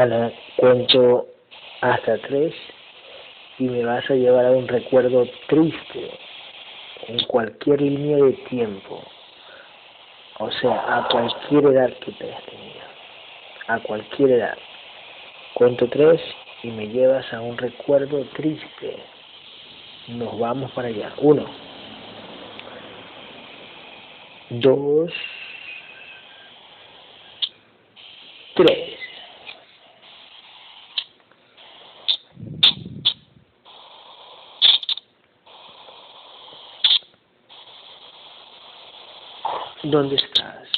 Ana, cuento hasta tres y me vas a llevar a un recuerdo triste en cualquier línea de tiempo. O sea, a cualquier edad que te hayas tenido. A cualquier edad. Cuento tres y me llevas a un recuerdo triste. Nos vamos para allá. Uno. Dos. Tres. ¿Dónde estás?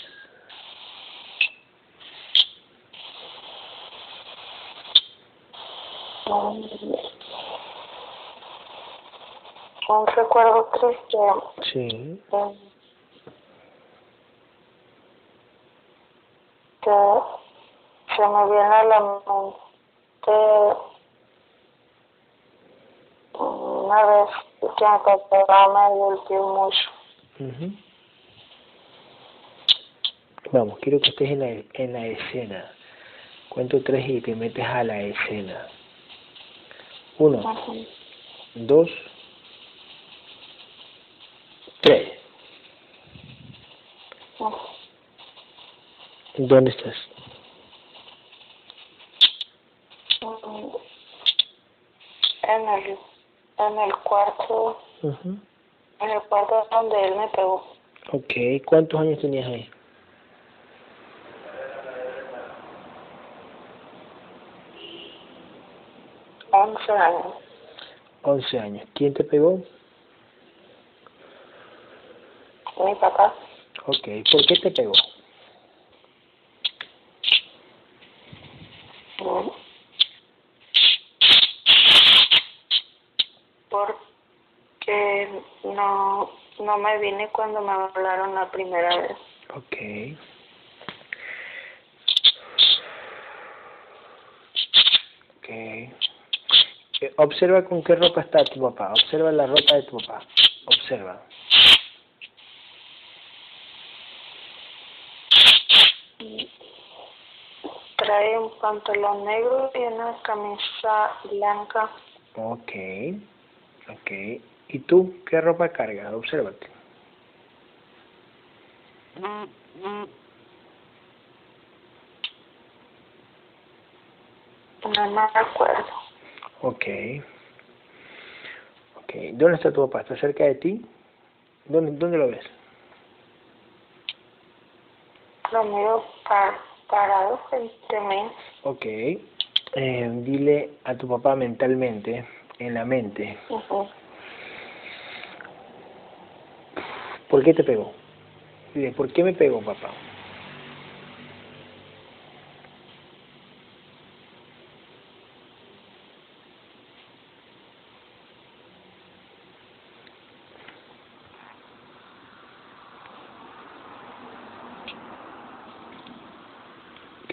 Un recuerdo triste. Sí. eh, Que se me viene a la mente una vez que mi papá me golpeó mucho. Vamos, quiero que estés en la, en la escena. Cuento tres y te metes a la escena. Uno, dos, tres. ¿Dónde estás? En el, en el cuarto, en el cuarto donde él me pegó. Ok, ¿cuántos años tenías ahí? Once años. Once años. ¿Quién te pegó? Mi papá. Ok, ¿por qué te pegó? Mm. Porque no, no me vine cuando me hablaron la primera vez. Ok. Eh, Observa con qué ropa está tu papá. Observa la ropa de tu papá. Observa. Trae un pantalón negro y una camisa blanca. Ok. Ok. ¿Y tú qué ropa cargas? Obsérvate. No me acuerdo. Ok. Ok. ¿Dónde está tu papá? ¿Está cerca de ti? ¿Dónde, dónde lo ves? Lo miro par, parado frente a mí. Ok. Eh, dile a tu papá mentalmente, en la mente, Ujú. ¿por qué te pegó? Dile, ¿por qué me pegó papá?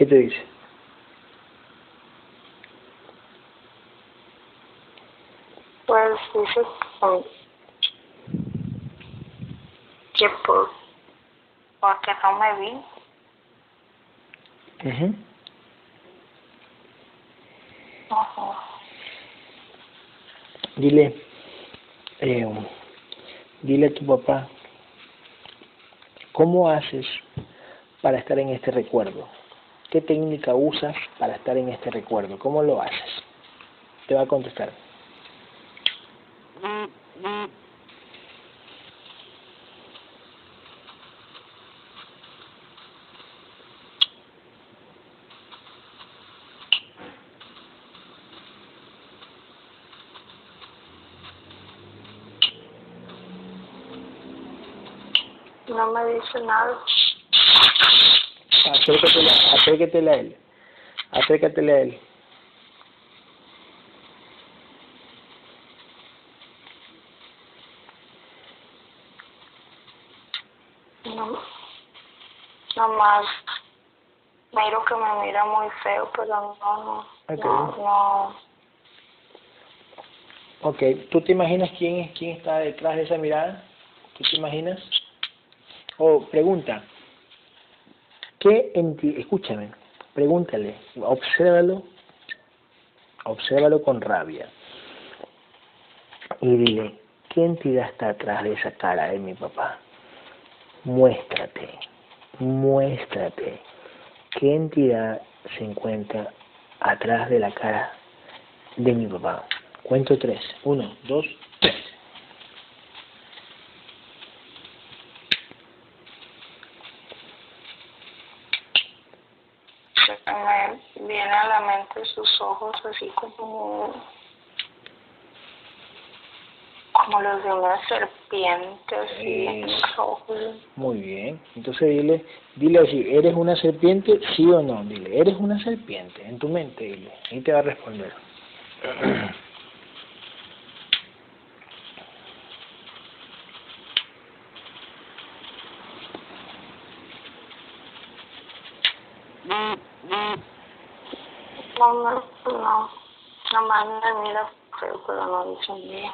Te dice? Pues dice que, que por, porque no me vi. Ujú. Ujú. Dile, eh, dile a tu papá, ¿cómo haces para estar en este recuerdo? ¿Qué técnica usas para estar en este recuerdo? ¿Cómo lo haces? Te va a contestar. No me dice nada. Acércatele, acércatele a él. Acércatele a él. No, nomás miro que me mira muy feo, pero no, no, Ok. no, no, Ok, ¿tú te imaginas quién quién está detrás de esa mirada? ¿Tú te imaginas? O pregunta, ¿qué en ti, escúchame, Pregúntale, obsérvalo, obsérvalo con rabia. Y dile, ¿qué entidad está atrás de esa cara de mi papá? Muéstrate, muéstrate. ¿Qué entidad se encuentra atrás de la cara de mi papá? Cuento tres. Uno, dos, tres. me viene mente sus ojos así como como los de una serpiente así en los ojos. Muy bien. Entonces dile, dile así, ¿eres una serpiente? Sí o no. Dile, ¿eres una serpiente? En tu mente, dile. Y te va a responder. No, no, no. Mira feo, pero no dice nada.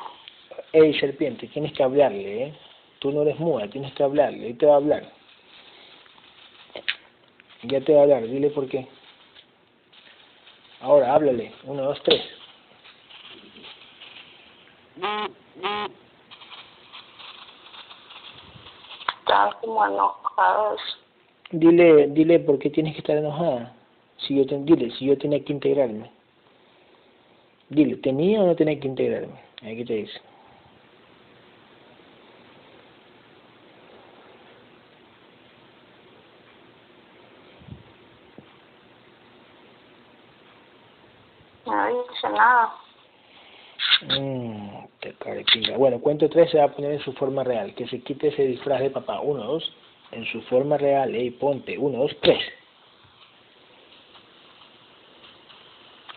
Ey, serpiente, tienes que hablarle, ¿eh? Tú no eres muda, tienes que hablarle. Él te va a hablar. Ya te va a hablar, dile por qué. Ahora, háblale. Uno, dos, tres. Están como enojados. Dile, dile por qué tienes que estar enojada. Si yo te, dile, si yo tenía que integrarme. Dile, ¿tenía o no tenía que integrarme? Ahí que te dice. No dice nada. Mmm, te carequinga. Bueno, cuento tres se va a poner en su forma real. Que se quite ese disfraz de papá. Uno, dos. En su forma real. Ey, ponte. Uno, dos, tres.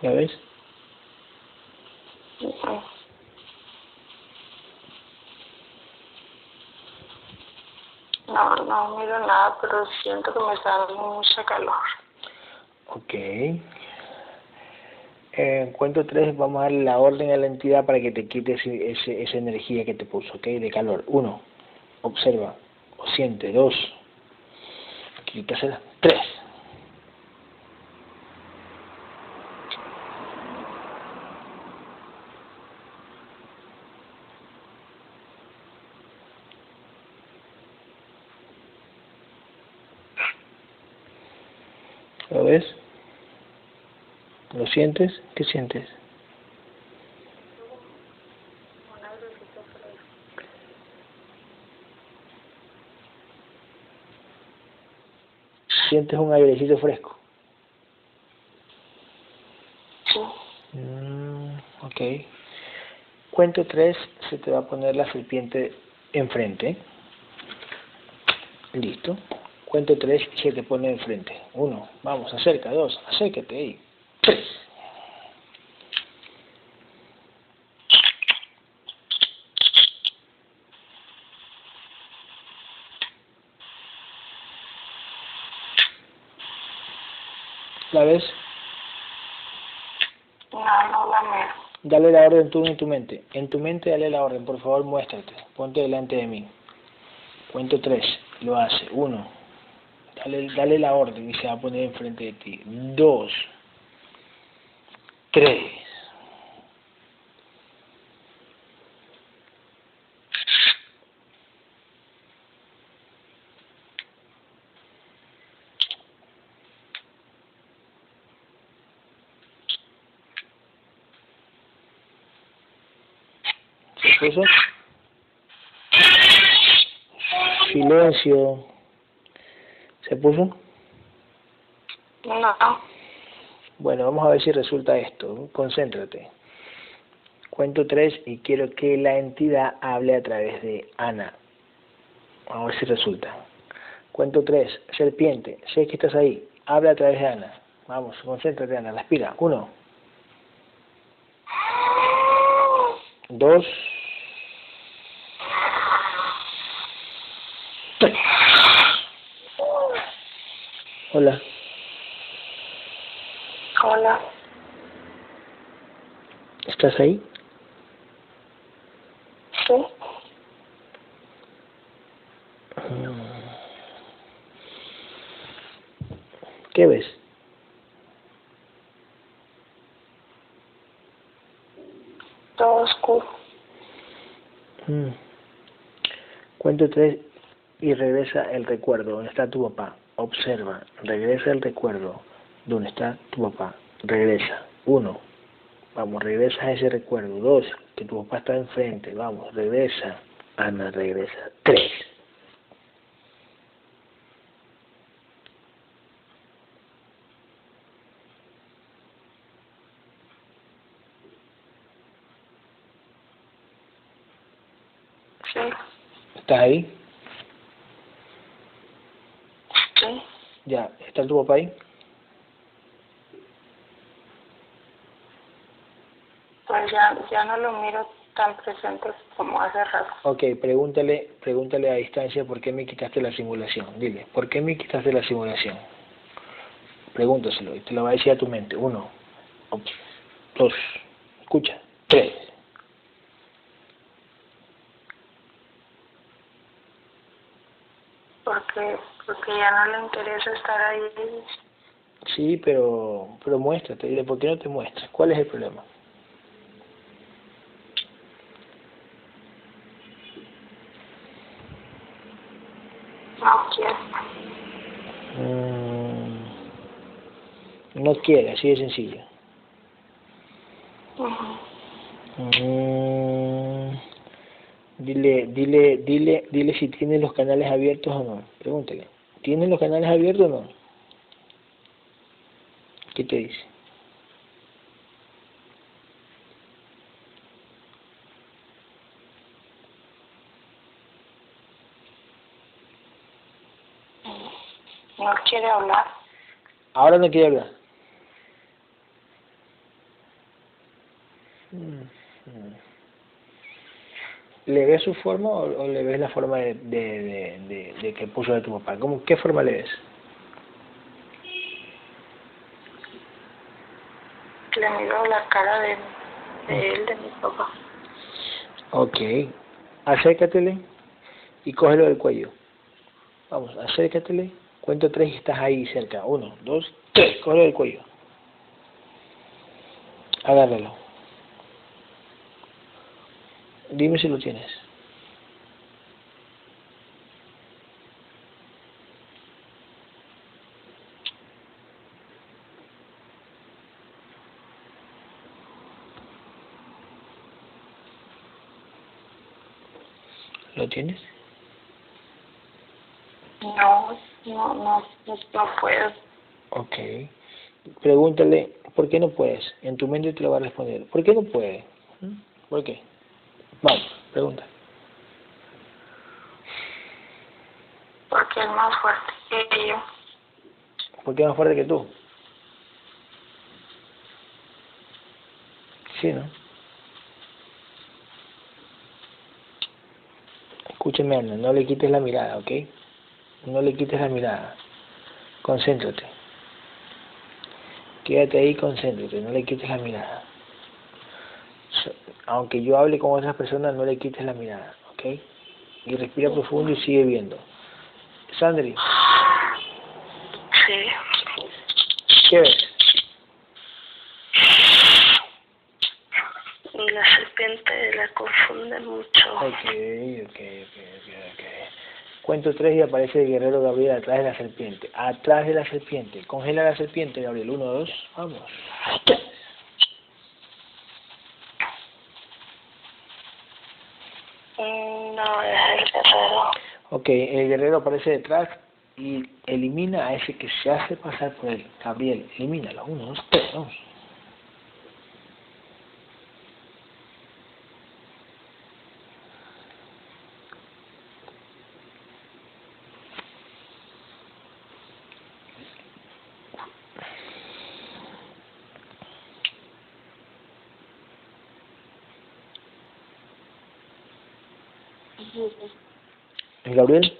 ¿Ya ves? No, no miro nada, pero siento que me está dando mucha calor. Ok. En cuento tres vamos a darle la orden a la entidad para que te quite ese, ese- esa energía que te puso, ¿ok? De calor. Uno, observa o siente. Dos, quítasela. Tres. ¿Lo ves? ¿Lo sientes? ¿Qué sientes? ¿Sientes un airecito fresco? Mm, ok. Cuento tres, se te va a poner la serpiente enfrente. Listo. Cuento tres, se te pone enfrente. Uno, vamos, acerca. Dos, acércate ahí. Tres. ¿La ves? No, no la. Dale la orden tú en tu mente. En tu mente dale la orden. Por favor, muéstrate. Ponte delante de mí. Cuento tres. Lo hace. Uno. Dale, dale la orden y se va a poner enfrente de ti. Dos. Tres. Silencio. ¿Se puso? No. Bueno, vamos a ver si resulta esto. Concéntrate. Cuento tres y quiero que la entidad hable a través de Ana. Vamos a ver si resulta. Cuento tres. Serpiente, sé que estás ahí. Habla a través de Ana. Vamos, concéntrate, Ana. Respira. Uno. Dos. Hola. Hola. ¿Estás ahí? Sí. ¿Qué ves? Todo. Mm. Cuento tres y regresa el recuerdo. Está tu papá. Observa. Regresa el recuerdo. ¿Dónde está tu papá? Regresa. Uno. Vamos, regresa a ese recuerdo. Dos. Que tu papá está enfrente. Vamos, regresa. Ana, regresa. Tres. ¿Estás ahí? sí. ¿Está tu papá ahí? Pues ya, ya no lo miro tan presente como hace rato. Ok, pregúntale, pregúntale a distancia por qué me quitaste la simulación. Dile, ¿por qué me quitaste la simulación? Pregúntaselo y te lo va a decir a tu mente. Uno, dos, escucha, tres. Porque, porque ya no le interesa estar ahí. Sí, pero, pero muéstrate. Dile, ¿por qué no te muestras? ¿Cuál es el problema? No quiere. Mm, no quiere, así de sencillo. Ujú. Mm, dile, dile, dile, dile si tiene los canales abiertos o no. Pregúntale. ¿Tiene los canales abiertos o no? ¿Qué te dice? No quiere hablar. Ahora no quiere hablar. Mm, mm. ¿Le ves su forma o, o le ves la forma de, de, de, de, de que puso de tu papá? ¿Cómo, ¿Qué forma le ves? Le miro la cara de, de él, de mi papá. Ok. Acércatele y cógelo del cuello. Vamos, acércatele. Cuento tres y estás ahí cerca. Uno, dos, tres. Cógelo del cuello. Agárralo. Dime si lo tienes. ¿Lo tienes? No, no, no, no, puedo. Ok. Pregúntale, ¿por qué no puedes? En tu mente te lo va a responder. ¿Por qué no puede? ¿Mm? ¿Por qué? Vamos, pregunta. Porque es más fuerte que yo. ¿Por qué es más fuerte que tú? Sí, ¿no? Escúchame, Ana, no le quites la mirada, ¿ok? No le quites la mirada. Concéntrate. Quédate ahí, concéntrate, no le quites la mirada. Aunque yo hable con otras personas, no le quites la mirada, ¿ok? Y respira profundo y sigue viendo. Sandri, Sí. ¿qué ves? La serpiente la confunde mucho. Ok, ok, ok, ok, ok. Cuento tres y aparece el guerrero Gabriel atrás de la serpiente. Atrás de la serpiente. Congela la serpiente, Gabriel. Uno, dos, vamos. Mm, No, es el guerrero. Ok, el guerrero aparece detrás y elimina a ese que se hace pasar por él. Gabriel, elimínalo. Uno, dos, tres, vamos. Gabriel.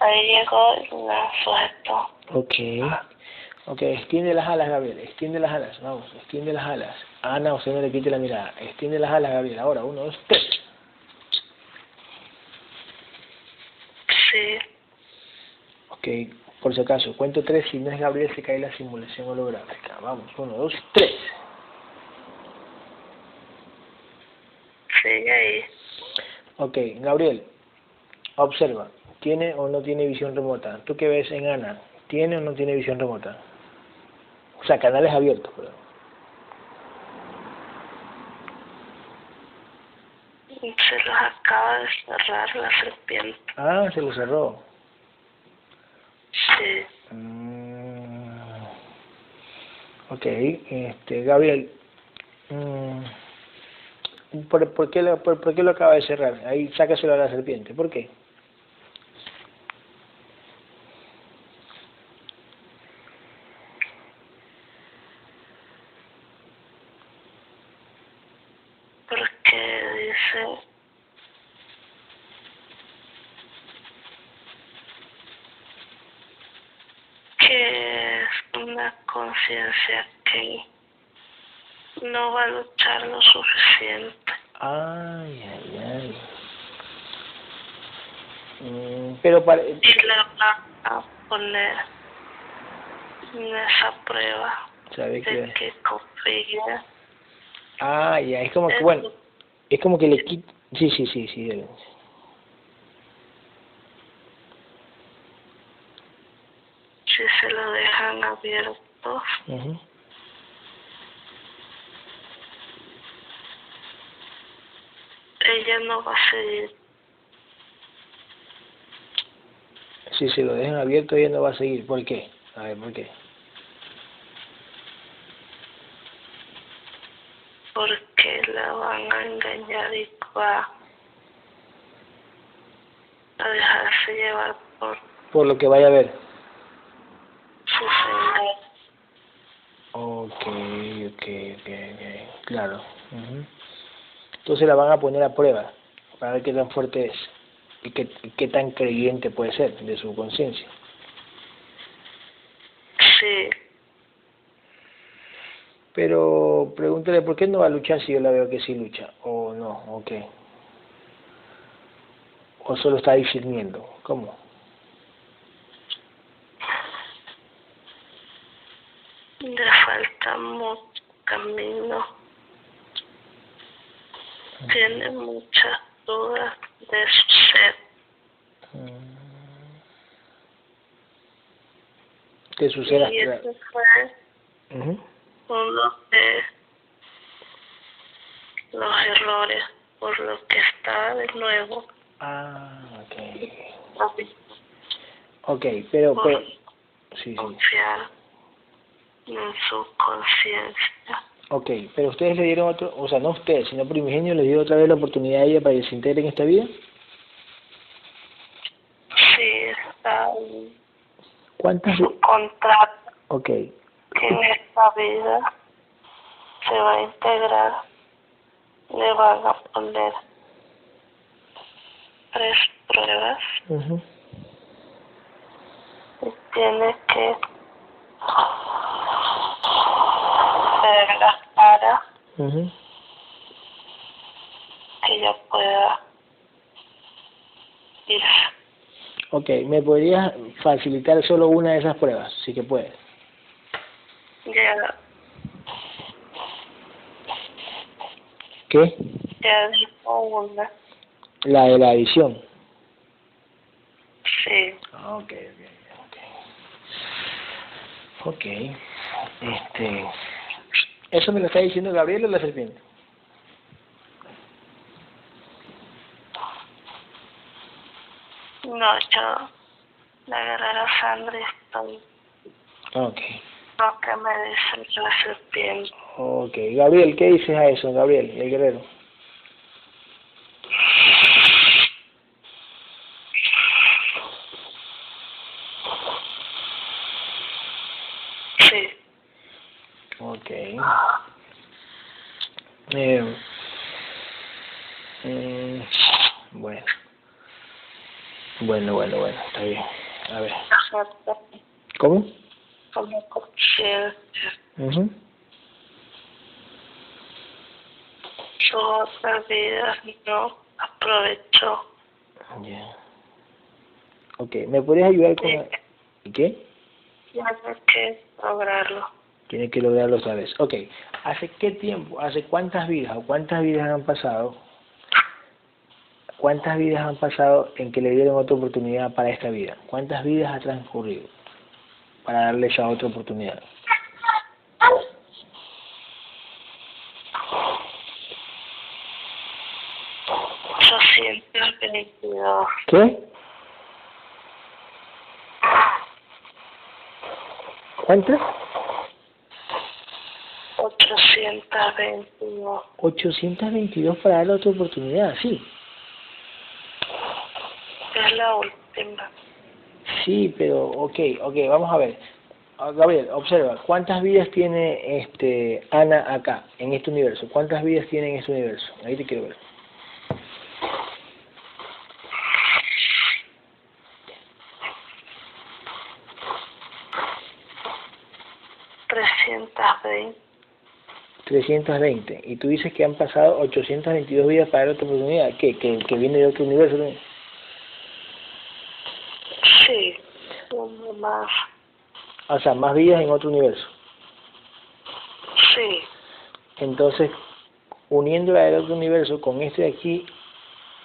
Ahí llegó la suelto. Ok. Ok, extiende las alas, Gabriel. Extiende las alas. Vamos, extiende las alas. Ana, usted no le quite la mirada. Extiende las alas, Gabriel. Ahora, uno, dos, tres. Sí. Ok, por si acaso, cuento tres. Si no es Gabriel, se cae la simulación holográfica. Vamos, uno, dos, tres. Sigue ahí. Ok, Gabriel, observa, ¿tiene o no tiene visión remota? ¿Tú qué ves en Ana? ¿Tiene o no tiene visión remota? O sea, canales abiertos, perdón. Se los acaba de cerrar la serpiente. Ah, se lo cerró. Sí. Mm, ok, este, Gabriel, mm, ¿por, por, qué lo, por, por qué lo acaba de cerrar? Ahí sácaselo a la serpiente. ¿Por qué? Porque dice que es una conciencia que no va a luchar lo suficiente. Ay, ay, ay. Mm, pero para... Y la va a poner en esa prueba ¿Sabe de que confía. Ah, ya, es como que, bueno, es como que le quita... Sí, sí, sí, sí. dale. Si se lo dejan abierto, Ella no va a seguir. Si se lo dejan abierto, ella no va a seguir. ¿Por qué? A ver, ¿por qué? porque la van a engañar y va a dejarse llevar por Por lo que vaya a ver. su señor. Ok, ok, ok, ok. Claro. Entonces la van a poner a prueba para ver qué tan fuerte es y qué, tan creyente puede ser de su conciencia. Sí, Pero pregúntale por qué no va a luchar si yo la veo que sí lucha, o no, o qué. O solo está discerniendo. ¿Cómo? le mucho camino. Tiene muchas dudas de su ser. Mm. ¿Qué sucede? Y ese fue Ujú. uno de los errores por lo que está de nuevo Ah, ok. Ok, pero, pero, sí, sí. confiar en su conciencia. Ok, pero ustedes le dieron otro, o sea, no ustedes, sino Primigenio le dio otra vez la oportunidad a ella para que se integre en esta vida. Sí, está en ¿Cuántas? su contrato Ok, que en esta vida se va a integrar. Le van a poner tres pruebas ujú, y tiene que la cara ujú. que ella pueda ir. ok, ¿me podrías facilitar solo una de esas pruebas? Sí que puedes. Ya, ¿Qué? ya dijo una. La de la visión. Sí, Ah, ok, ok, ok. Ok, este... ¿Eso me lo está diciendo Gabriel o la serpiente? no, yo, la guerrera Sandra, estoy Ok. lo que me dice la serpiente. Ok, Gabriel, ¿qué dices a eso, Gabriel, el guerrero? Eh, mm, bueno. Bueno, bueno, bueno, está bien. A ver. ¿Cómo? Ujú. Su otra vida no aprovechó. Ya. Ok, ¿me podrías ayudar con... Sí. la- ¿Y qué? Tiene que lograrlo. Tiene que lograrlo otra vez. Ok, ¿hace qué tiempo, hace cuántas vidas o cuántas vidas han pasado? ¿cuántas vidas han pasado en que le dieron otra oportunidad para esta vida? ¿Cuántas vidas ha transcurrido para darle ya otra oportunidad? ¿Qué? ¿Cuántas? 822. 822 para darle otra oportunidad, sí. Es la última. Sí, pero, ok, ok, vamos a ver. Ah, Gabriel, observa, ¿cuántas vidas tiene este Ana acá, en este universo? ¿Cuántas vidas tiene en este universo? Ahí te quiero ver. Trescientas veinte. 320. Y tú dices que han pasado 822 vidas para dar otra oportunidad. ¿Qué? ¿Que, que viene de otro universo? también? Sí, más. O sea, más vidas en otro universo. Sí, Entonces, uniendo la del otro universo con este de aquí,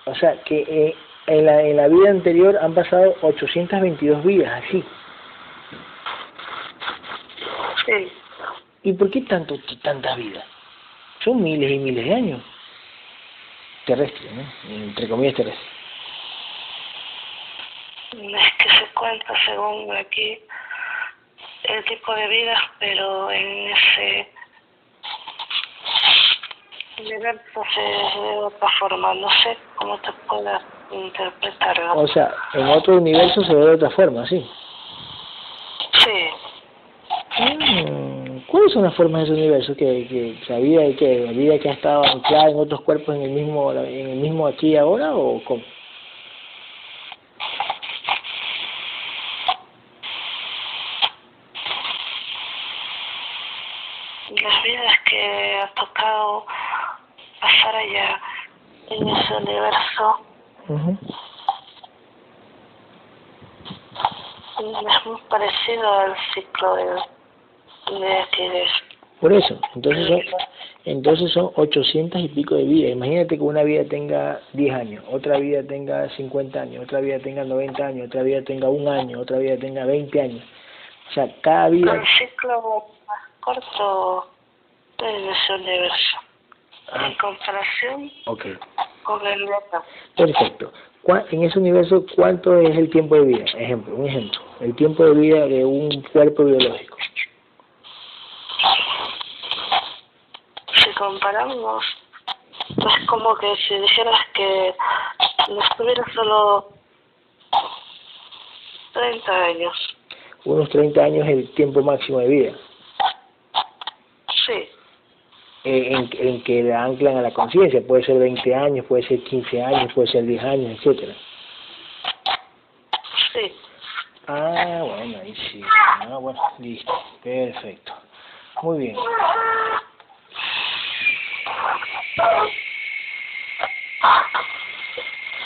o sea, que eh, en, la, en la vida anterior han pasado 822 vidas, así. sí. ¿Y por qué tanto, tantas vidas? Son miles y miles de años. Terrestres, ¿no? Entre comillas terrestres. Es que se cuenta según aquí el tipo de vida, pero en ese universo se ve de otra forma. No sé cómo te puedas interpretar. ¿no? O sea, en otro universo se ve de otra forma, ¿sí? Sí, Mm, ¿Cuáles son las formas de ese universo que, que, había y que había que ha estado anclada en otros cuerpos en el mismo en el mismo aquí y ahora o cómo? las vidas que ha tocado pasar allá en ese universo Ujú. es muy parecido al ciclo de Por eso, entonces son, entonces son 800 y pico de vidas. Imagínate que una vida tenga 10 años, otra vida tenga 50 años, otra vida tenga 90 años, otra vida tenga un año, otra vida tenga 20 años. O sea, cada vida... el ciclo más corto en ese universo en comparación Ok, con el de acá. perfecto. ¿Cuá- En ese universo, ¿cuánto es el tiempo de vida? Ejemplo, un ejemplo. El tiempo de vida de un cuerpo biológico. si comparamos, es como que si dijeras que no estuviera solo 30 años. Unos 30 años es el tiempo máximo de vida. Sí, eh, en, en que la anclan a la conciencia. Puede ser 20 años, puede ser 15 años, puede ser 10 años, etcétera. sí. Ah, bueno, ahí sí. Ah, bueno, listo. Perfecto. Muy bien.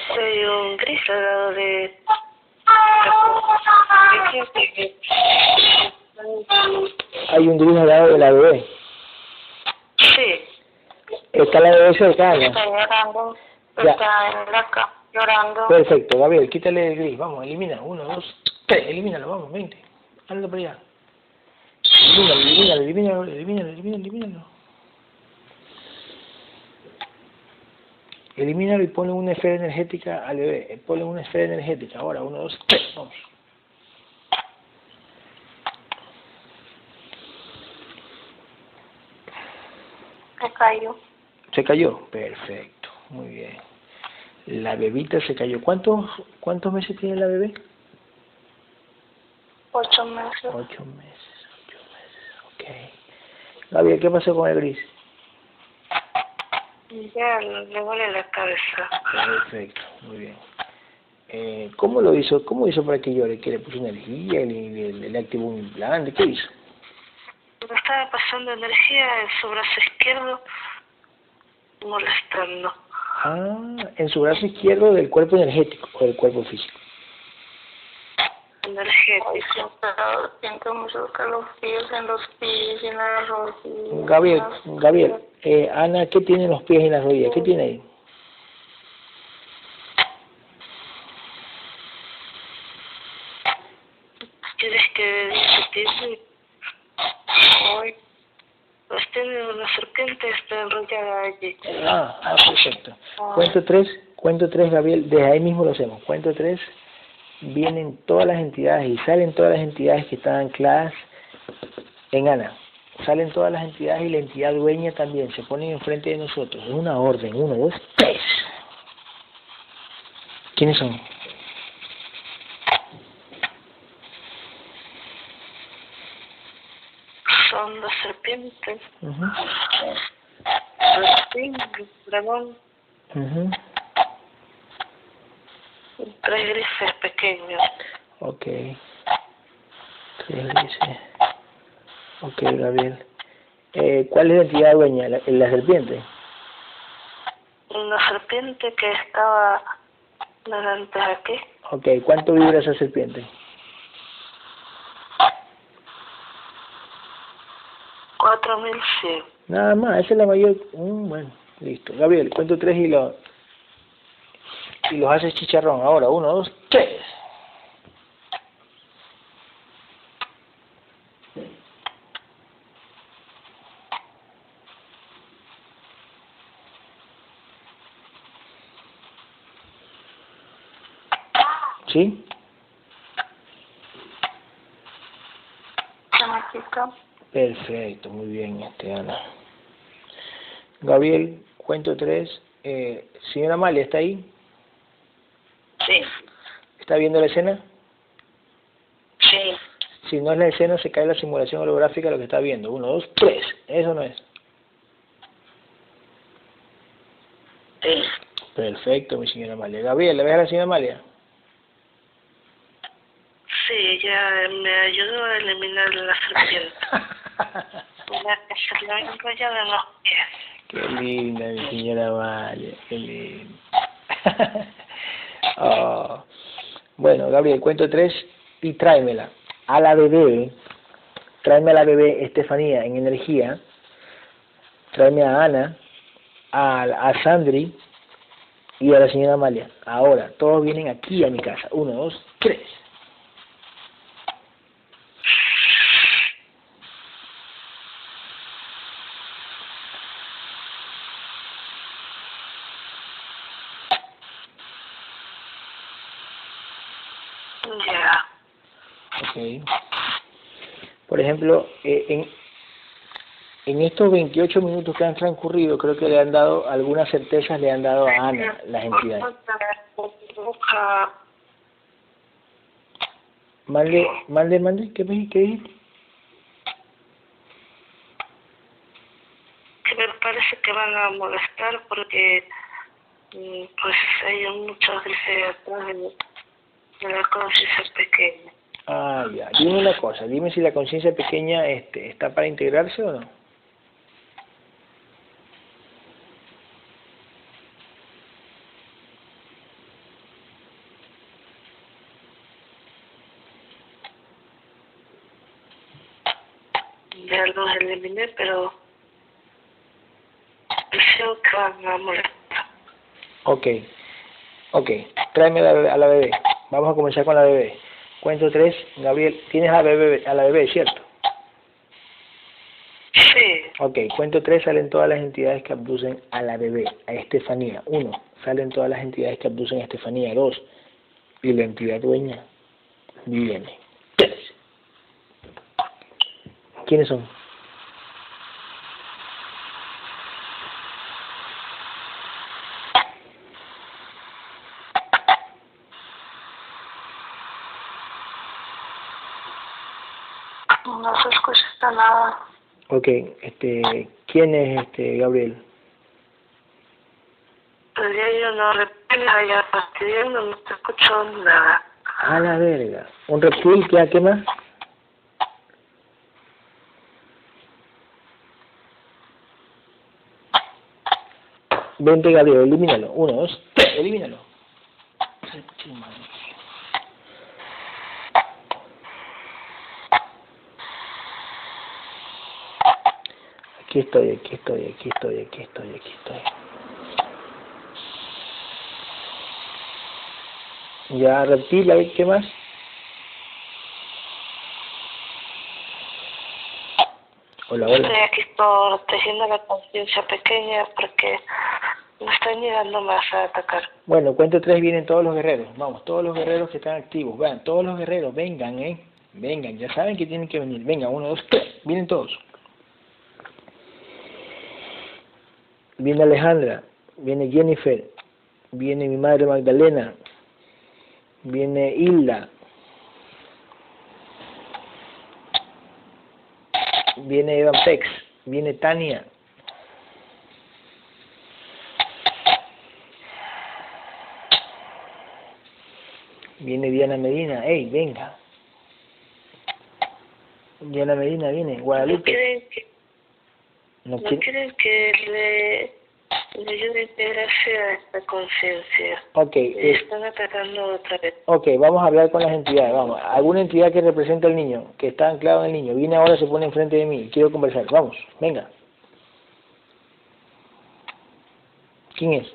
Soy un gris al lado de... Hay un gris al lado de la bebé. Sí, Está la bebé cercana. está llorando, está en la cama llorando. Perfecto, Gabriel, quítale el gris. Vamos, elimina. Uno, dos, tres. Elimínalo, vamos, 20. Anda por allá. Elimínalo, elimínalo, elimínalo, elimínalo, elimínalo, elimínalo. Elimínalo y ponle una esfera energética al bebé. Eh, Ponle una esfera energética. Ahora, uno, dos, tres. Vamos. Me cayó. ¿Se cayó? Perfecto, muy bien. La bebita se cayó. ¿Cuántos, cuántos meses tiene la bebé? Ocho meses. Ocho meses, ocho meses, ok. Gabriel, ¿qué pasó con el gris? Ya le duele la cabeza. Perfecto, muy bien. Eh, ¿Cómo lo hizo? ¿Cómo hizo para que llore? ¿Que le puso energía? ¿Le, le, le activó un implante? ¿Qué hizo? Me estaba pasando energía en su brazo izquierdo, molestando. Ah, en su brazo izquierdo del cuerpo energético o del cuerpo físico energético. Siento muchos calofríos en los pies y en las rodillas. Gabriel, Gabriel, eh, Ana, ¿qué tiene los pies y las rodillas? ¿Qué tiene ahí? ¿Quieres que discutirse? Hoy. Pues tiene una serpiente está enrollada allí. Ah, ah perfecto. Ah. Cuento tres, cuento tres, Gabriel. Desde ahí mismo lo hacemos. Cuento tres vienen todas las entidades y salen todas las entidades que están ancladas en Ana. Salen todas las entidades y la entidad dueña también, se ponen enfrente de nosotros. Es una orden, uno, dos, tres. ¿Quiénes son? Son las serpientes. Ujú, El dragón, y tres grises pequeños. Ok. Tres grises. Ok, Gabriel. Eh, ¿Cuál es la entidad dueña? ¿La, la serpiente? Una serpiente que estaba delante de aquí. Ok, ¿cuánto vibra esa serpiente? 4100. Nada más, esa es la mayor. Mm, bueno, listo. Gabriel, cuento tres y, lo, y los haces chicharrón. Ahora, uno, dos, tres. ¿Sí? Perfecto, muy bien, este. Gabriel, cuento tres. Eh, señora Amalia, ¿está ahí? Sí, ¿Está viendo la escena? sí. Si no es la escena, se cae la simulación holográfica de lo que está viendo. Uno, dos, tres. Eso no es. Sí. Perfecto, mi señora Amalia. Gabriel, ¿le ves a la señora Amalia? Sí, ella me ayudó a eliminar la serpiente. La que se la enrollada en los pies. Qué linda, mi señora Amalia. Qué linda. Oh. Bueno, Gabriel, cuento tres y tráemela. A la bebé, tráeme a la bebé Estefanía en energía. Tráeme a Ana, a, a Sandri y a la señora Amalia. Ahora, todos vienen aquí a mi casa. Uno, dos, tres. Ya. Ok. Por ejemplo, eh, en, estos 28 minutos que han transcurrido, creo que le han dado algunas certezas, le han dado a Ana las entidades. Mande, mande, mande, ¿qué, me- dijiste? que me parece que van a molestar porque mm, pues hay muchos grises atrás de la conciencia pequeña. Ah, ya. Dime una cosa, dime si la conciencia pequeña este, está para integrarse o no. Ya los eliminé, pero creo que van a molestar. Ok, ok, tráeme a la, a la bebé. Vamos a comenzar con la bebé. Cuento tres, Gabriel, tienes a la bebé, a la bebé, ¿cierto? Sí, Ok, cuento tres, salen todas las entidades que abducen a la bebé, a Estefanía. Uno, salen todas las entidades que abducen a Estefanía. Dos, y la entidad dueña viene. Tres. ¿Quiénes son? Escucha nada. Ok, este, ¿quién es este Gabriel? Pero ya yo no repito, ya fastidiando, no te escucho nada. A la verga. ¿Un reptil? ¿Qué, qué más? Vente, Gabriel, elimínalo. Uno, dos, tres, elimínalo. aquí estoy, aquí estoy, aquí estoy, aquí estoy, aquí estoy. Ya reptil, a ver ¿eh? qué más. Hola, hola. Estoy aquí protegiendo la conciencia pequeña porque me están llegando más a atacar. Bueno, cuento tres vienen todos los guerreros. Vamos, todos los guerreros que están activos. Vean, todos los guerreros, vengan, ¿eh? Vengan, ya saben que tienen que venir. Venga, uno, dos, tres. Vienen todos. Viene Alejandra, viene Jennifer, viene mi madre Magdalena, viene Hilda, viene Evan Pex, viene Tania, viene Diana Medina, ey, venga. Diana Medina viene, Guadalupe. No no que le, le ayude a integrarse a esta conciencia. Ok, es- están atacando otra vez. ok, vamos a hablar con las entidades, vamos. Alguna entidad que represente al niño, que está anclado en el niño, viene ahora, se pone enfrente de mí, quiero conversar, vamos, venga. ¿Quién es?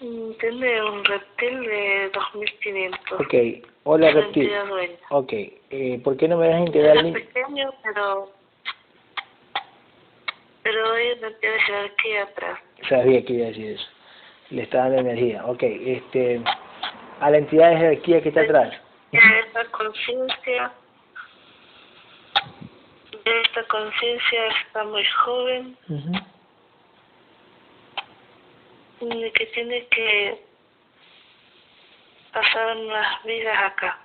Mm, Tiene un reptil de 2500. Ok, hola reptil. Ok, eh, ¿por qué no me dejas integrar niño? pequeño, pero. Pero hay una entidad de jerarquía atrás. Sabía que iba a decir eso. Le está dando energía. Ok, este, a la entidad de jerarquía que está atrás. Esta conciencia. Esta conciencia está muy joven Ujú. y que tiene que pasar unas vidas acá.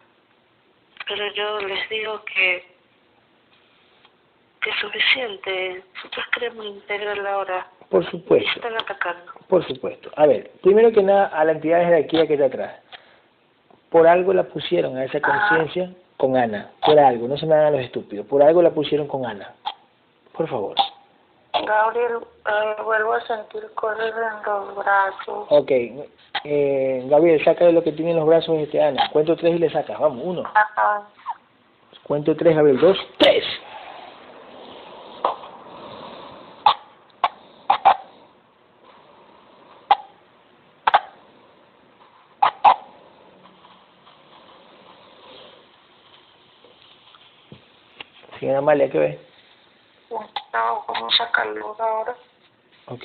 Pero yo les digo que, que es suficiente. Nosotros queremos integrarla ahora. Por supuesto. están atacando. Por supuesto. A ver, primero que nada, a la entidad de jerarquía que está atrás. Por algo la pusieron a esa conciencia con Ana. Por algo, no se me hagan los estúpidos. Por algo la pusieron con Ana. Por favor. Gabriel, eh, vuelvo a sentir correr en los brazos. Ok. Eh, Gabriel, sácale lo que tiene en los brazos este Ana. Cuento tres y le sacas. Vamos, uno. Ajá. Cuento tres, Gabriel. Dos, tres. Señora Amalia, ¿qué ve? No, ¿cómo sacarlo ahora? Ok.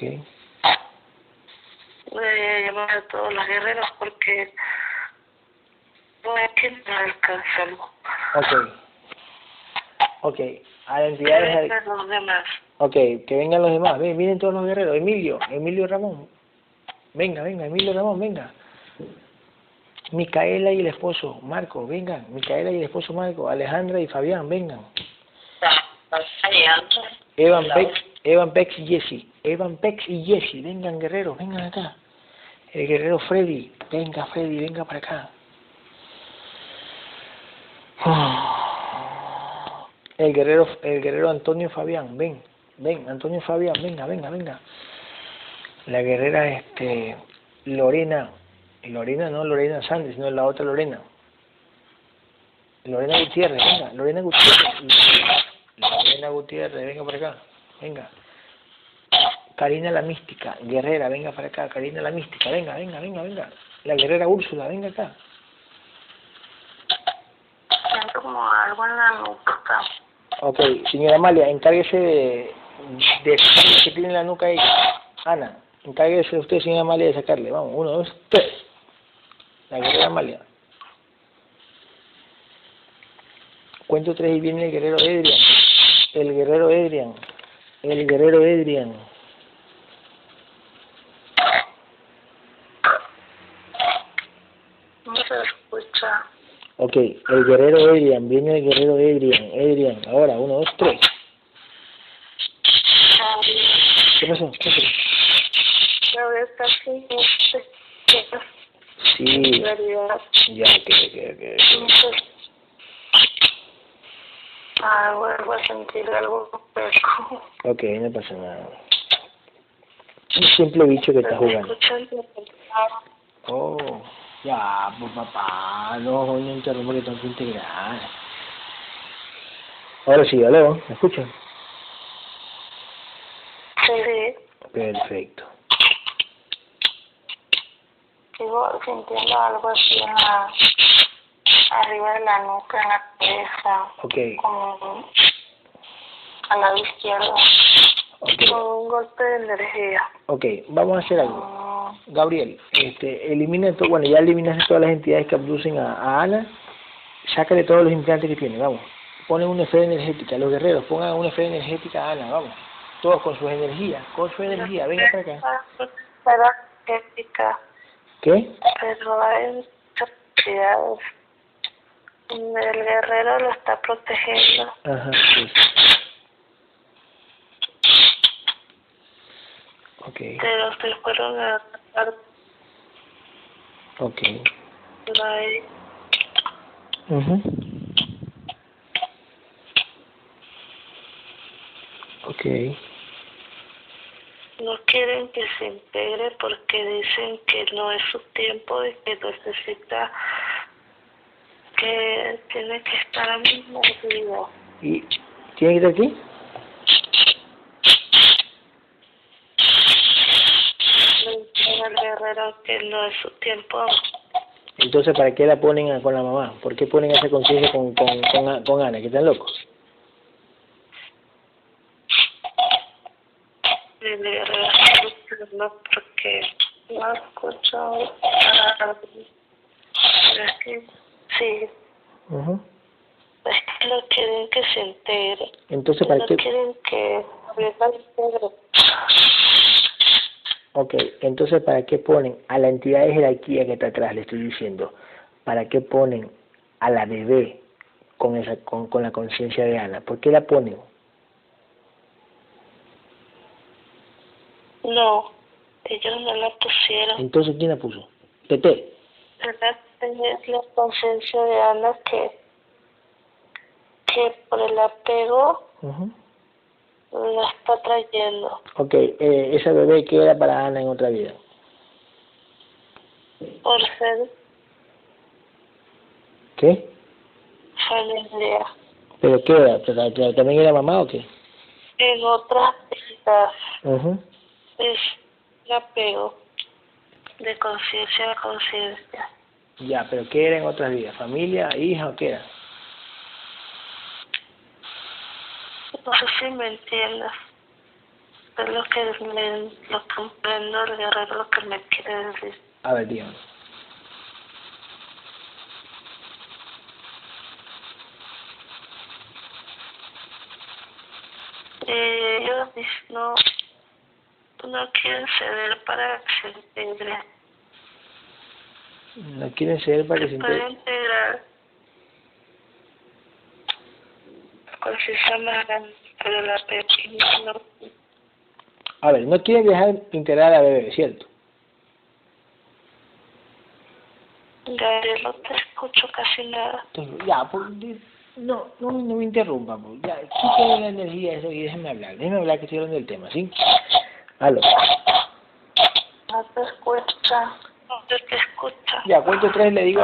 Voy a llamar a todos los guerreros porque no es que no alcanzamos. Ok. Ok. A Que vengan los demás. Ok, que vengan los demás. Ven, vienen todos los guerreros. Emilio, Emilio Ramón. Venga, venga, Emilio Ramón, venga. Micaela y el esposo Marco, vengan. Micaela y el esposo Marco. Alejandra y Fabián, vengan. Evan Pex, Evan Pex y Jesse. Evan Pex y Jesse, vengan guerreros, vengan acá. El guerrero Freddy, venga Freddy, venga para acá. El guerrero, el guerrero Antonio Fabián, ven, ven, Antonio Fabián, venga, venga, venga. La guerrera este Lorena, Lorena no Lorena Sánchez, sino la otra Lorena. Lorena Gutiérrez, venga, Lorena Gutiérrez. Lorena Gutiérrez, venga para acá, venga. Karina la mística, guerrera, venga para acá, Karina la mística, venga, venga, venga, venga. La guerrera Úrsula, venga acá. Siento como algo en la nuca. Ok, señora Amalia, encárguese de, de que tiene en la nuca ahí. Ana, encárguese usted, señora Amalia, de sacarle. Vamos, uno, dos, tres. La guerrera Amalia. Cuento tres y viene el guerrero Edrian. El guerrero Edrian. El guerrero Edrian. No se escucha. Ok, el guerrero Edrian. Viene el guerrero Edrian. Edrian. Ahora, uno, dos, tres. ¿Qué pasó? ¿Qué pasó? Sí, ya, ok, ok, ok. Ah, vuelvo a sentir algo peor. Ok, no pasa nada. Un simple bicho que está jugando. Oh, ya, pues papá, no, no interrumpa que tengo que integrar. Ahora sí, aló, ¿me escuchan? Sí, Perfecto. sigo sintiendo algo así en la, arriba de la nuca, en la cabeza, Ok, como al lado izquierdo, con un golpe de energía. ok, vamos a hacer algo. Mm, Gabriel, este, elimina todo, bueno, ya eliminaste todas las entidades que abducen a, a Ana, sácale todos los implantes que tiene, vamos. Ponen una esfera energética, los guerreros, pongan una esfera energética a Ana, vamos. Todos con su energía, con su energía, venga para acá. Pero ética, ¿Qué? pero hay entidades. El guerrero lo está protegiendo. Ajá, sí. Ok, Pero se fueron a atacar ok. Ok, No quieren que se integre porque dicen que no es su tiempo y que necesita que tiene que estar al mismo vida. ¿y tiene que ir aquí? Al guerrero que no es su tiempo. Entonces, ¿para qué la ponen a- con la mamá? ¿Por qué ponen esa conciencia con, con, con, A- con Ana? ¿Que están locos? El guerrero luchando porque no escucho nada. Es que sí, Ujú. es que no quieren que se integre. Entonces, ¿para No qué? quieren que. Ok, entonces, ¿para qué ponen a la entidad de jerarquía que está atrás? Le estoy diciendo. ¿Para qué ponen a la bebé con, esa, con, con la conciencia de Ana? ¿Por qué la ponen? No, ellos no la pusieron. Entonces, ¿quién la puso? Tete. ¿Verdad? Es la conciencia de Ana que, que por el apego Ujú. la está trayendo. Ok, eh, esa bebé que era para Ana en otra vida. Por ser ¿Qué? familia. ¿Pero qué era? ¿Pero- pero ¿También era mamá o qué? En otras vidas es el apego de conciencia a conciencia. Ya, pero ¿qué era en otras vidas? ¿Familia, hija o qué era? No sé si me entiendes. Es lo que me, lo comprendo el guerrero lo que me quiere decir. A ver, dígame. Eh, ellos no, no quieren ceder para que se integre. ¿No quieren ser para que se integrar conciencia más grande, pero la pequeña no. A ver, no quieren dejar integrar a la bebé, ¿cierto? Gabriel, no te escucho casi nada. Entonces, ya, pues, di- no, no, no me interrumpa, pues, ya, quítale la energía eso y déjeme hablar, déjeme hablar que estoy hablando del tema, ¿sí? Aló. No te escucha. Te escucha. Ya, cuento tres, le digo,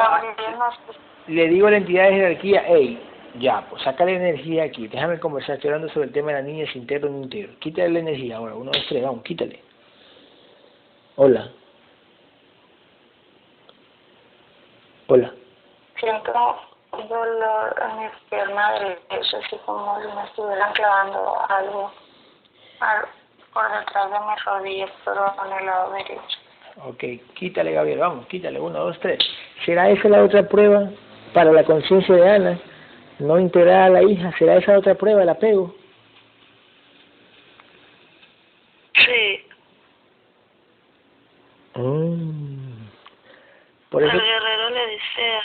le digo a la entidad de jerarquía, hey, ya, pues saca la energía aquí, déjame conversar, estoy hablando sobre el tema de la niña, si integro o no integro. Quítale la energía ahora, uno, dos, tres, vamos, quítale. Hola. Hola. siento dolor en mi pierna derecha, así como si me estuvieran clavando algo al- por detrás de mis rodillas, pero en el lado derecho. Ok, quítale, Gabriel, vamos, quítale, uno, dos, tres. ¿Será esa la otra prueba para la conciencia de Ana? No integrar a la hija, ¿será esa otra prueba, el apego? Sí, Mm. Por el eso, guerrero le dice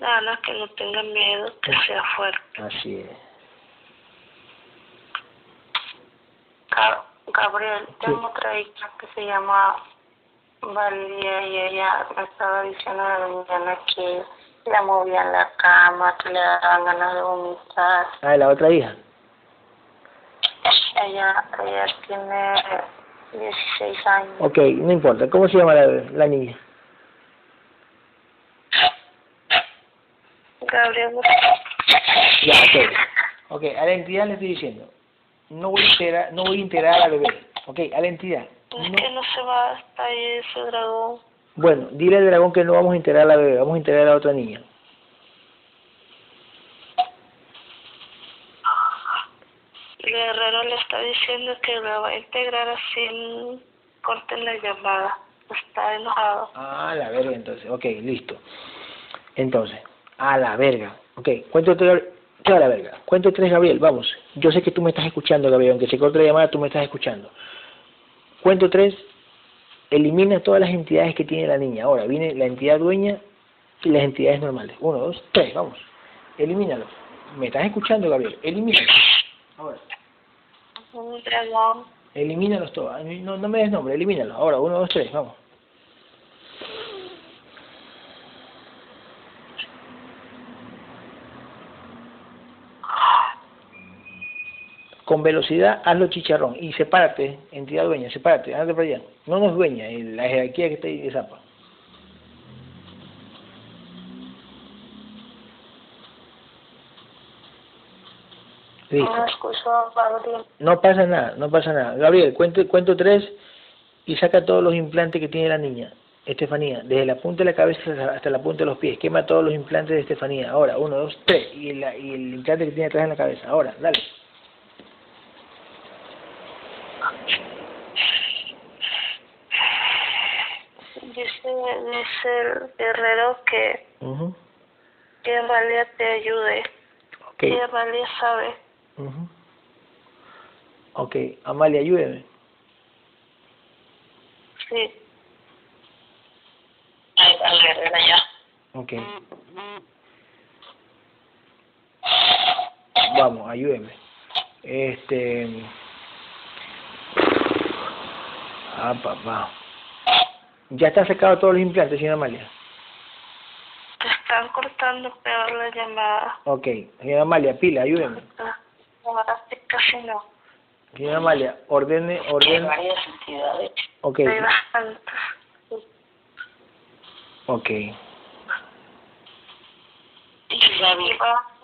a Ana que no tenga miedo, que sea fuerte. así es. Ga- Gabriel, tengo otra hija que se llama Valeria y ella me estaba diciendo de la mañana que la movían la cama, que le daban ganas de vomitar. Ah, la otra hija. Ella, ella tiene 16 años. Ok, no importa, ¿cómo se llama la, la niña? Gabriel, Ya, ok. Ok, a la entidad le estoy diciendo, no voy a integrar, no voy a integrar a la bebé. Ok, a la entidad. Pues no. que no se va hasta ahí ese dragón. Bueno, dile al dragón que no vamos a integrar a la bebé, vamos a integrar a la otra niña. El guerrero le está diciendo que la va a integrar así, corten la llamada. Está enojado. Ah, la verga, entonces. Ok, listo. Entonces, a la verga. Ok, cuento tres, a la verga. Cuento tres, Gabriel, vamos. Yo sé que tú me estás escuchando, Gabriel, aunque se corte la llamada, tú me estás escuchando. Cuento tres, elimina todas las entidades que tiene la niña. Ahora, viene la entidad dueña y las entidades normales. Uno, dos, tres, vamos. Elimínalos. ¿Me estás escuchando, Gabriel? Elimínalos. Ahora. Elimínalos todos. No, no me des nombre, elimínalos. Ahora, uno, dos, tres, vamos. Con velocidad, hazlo chicharrón y sepárate, entidad dueña, sepárate, andate para allá. No nos dueña, la jerarquía que está ahí de Zapa. No pasa nada, no pasa nada. Gabriel, cuento, cuento tres y saca todos los implantes que tiene la niña. Estefanía, desde la punta de la cabeza hasta la punta de los pies, quema todos los implantes de Estefanía. Ahora, uno, dos, tres, y, la, y el implante que tiene atrás en la cabeza. Ahora, dale. El guerrero que, que Amalia te ayude. Okay. Que Amalia sabe. Ok, Amalia, ayúdeme. Sí. Al guerrero ya. Ok. Vamos, ayúdeme. Este. Ah, papá. Ya está secado todos los implantes, señora Amalia. Te están cortando peor la llamada. Ok, señora Amalia, pila, ayúdenme. Ahora casi no. Señora Amalia, ordene, ordene. Hay varias entidades. Ok. Hay bastantes. Ok. Y vamos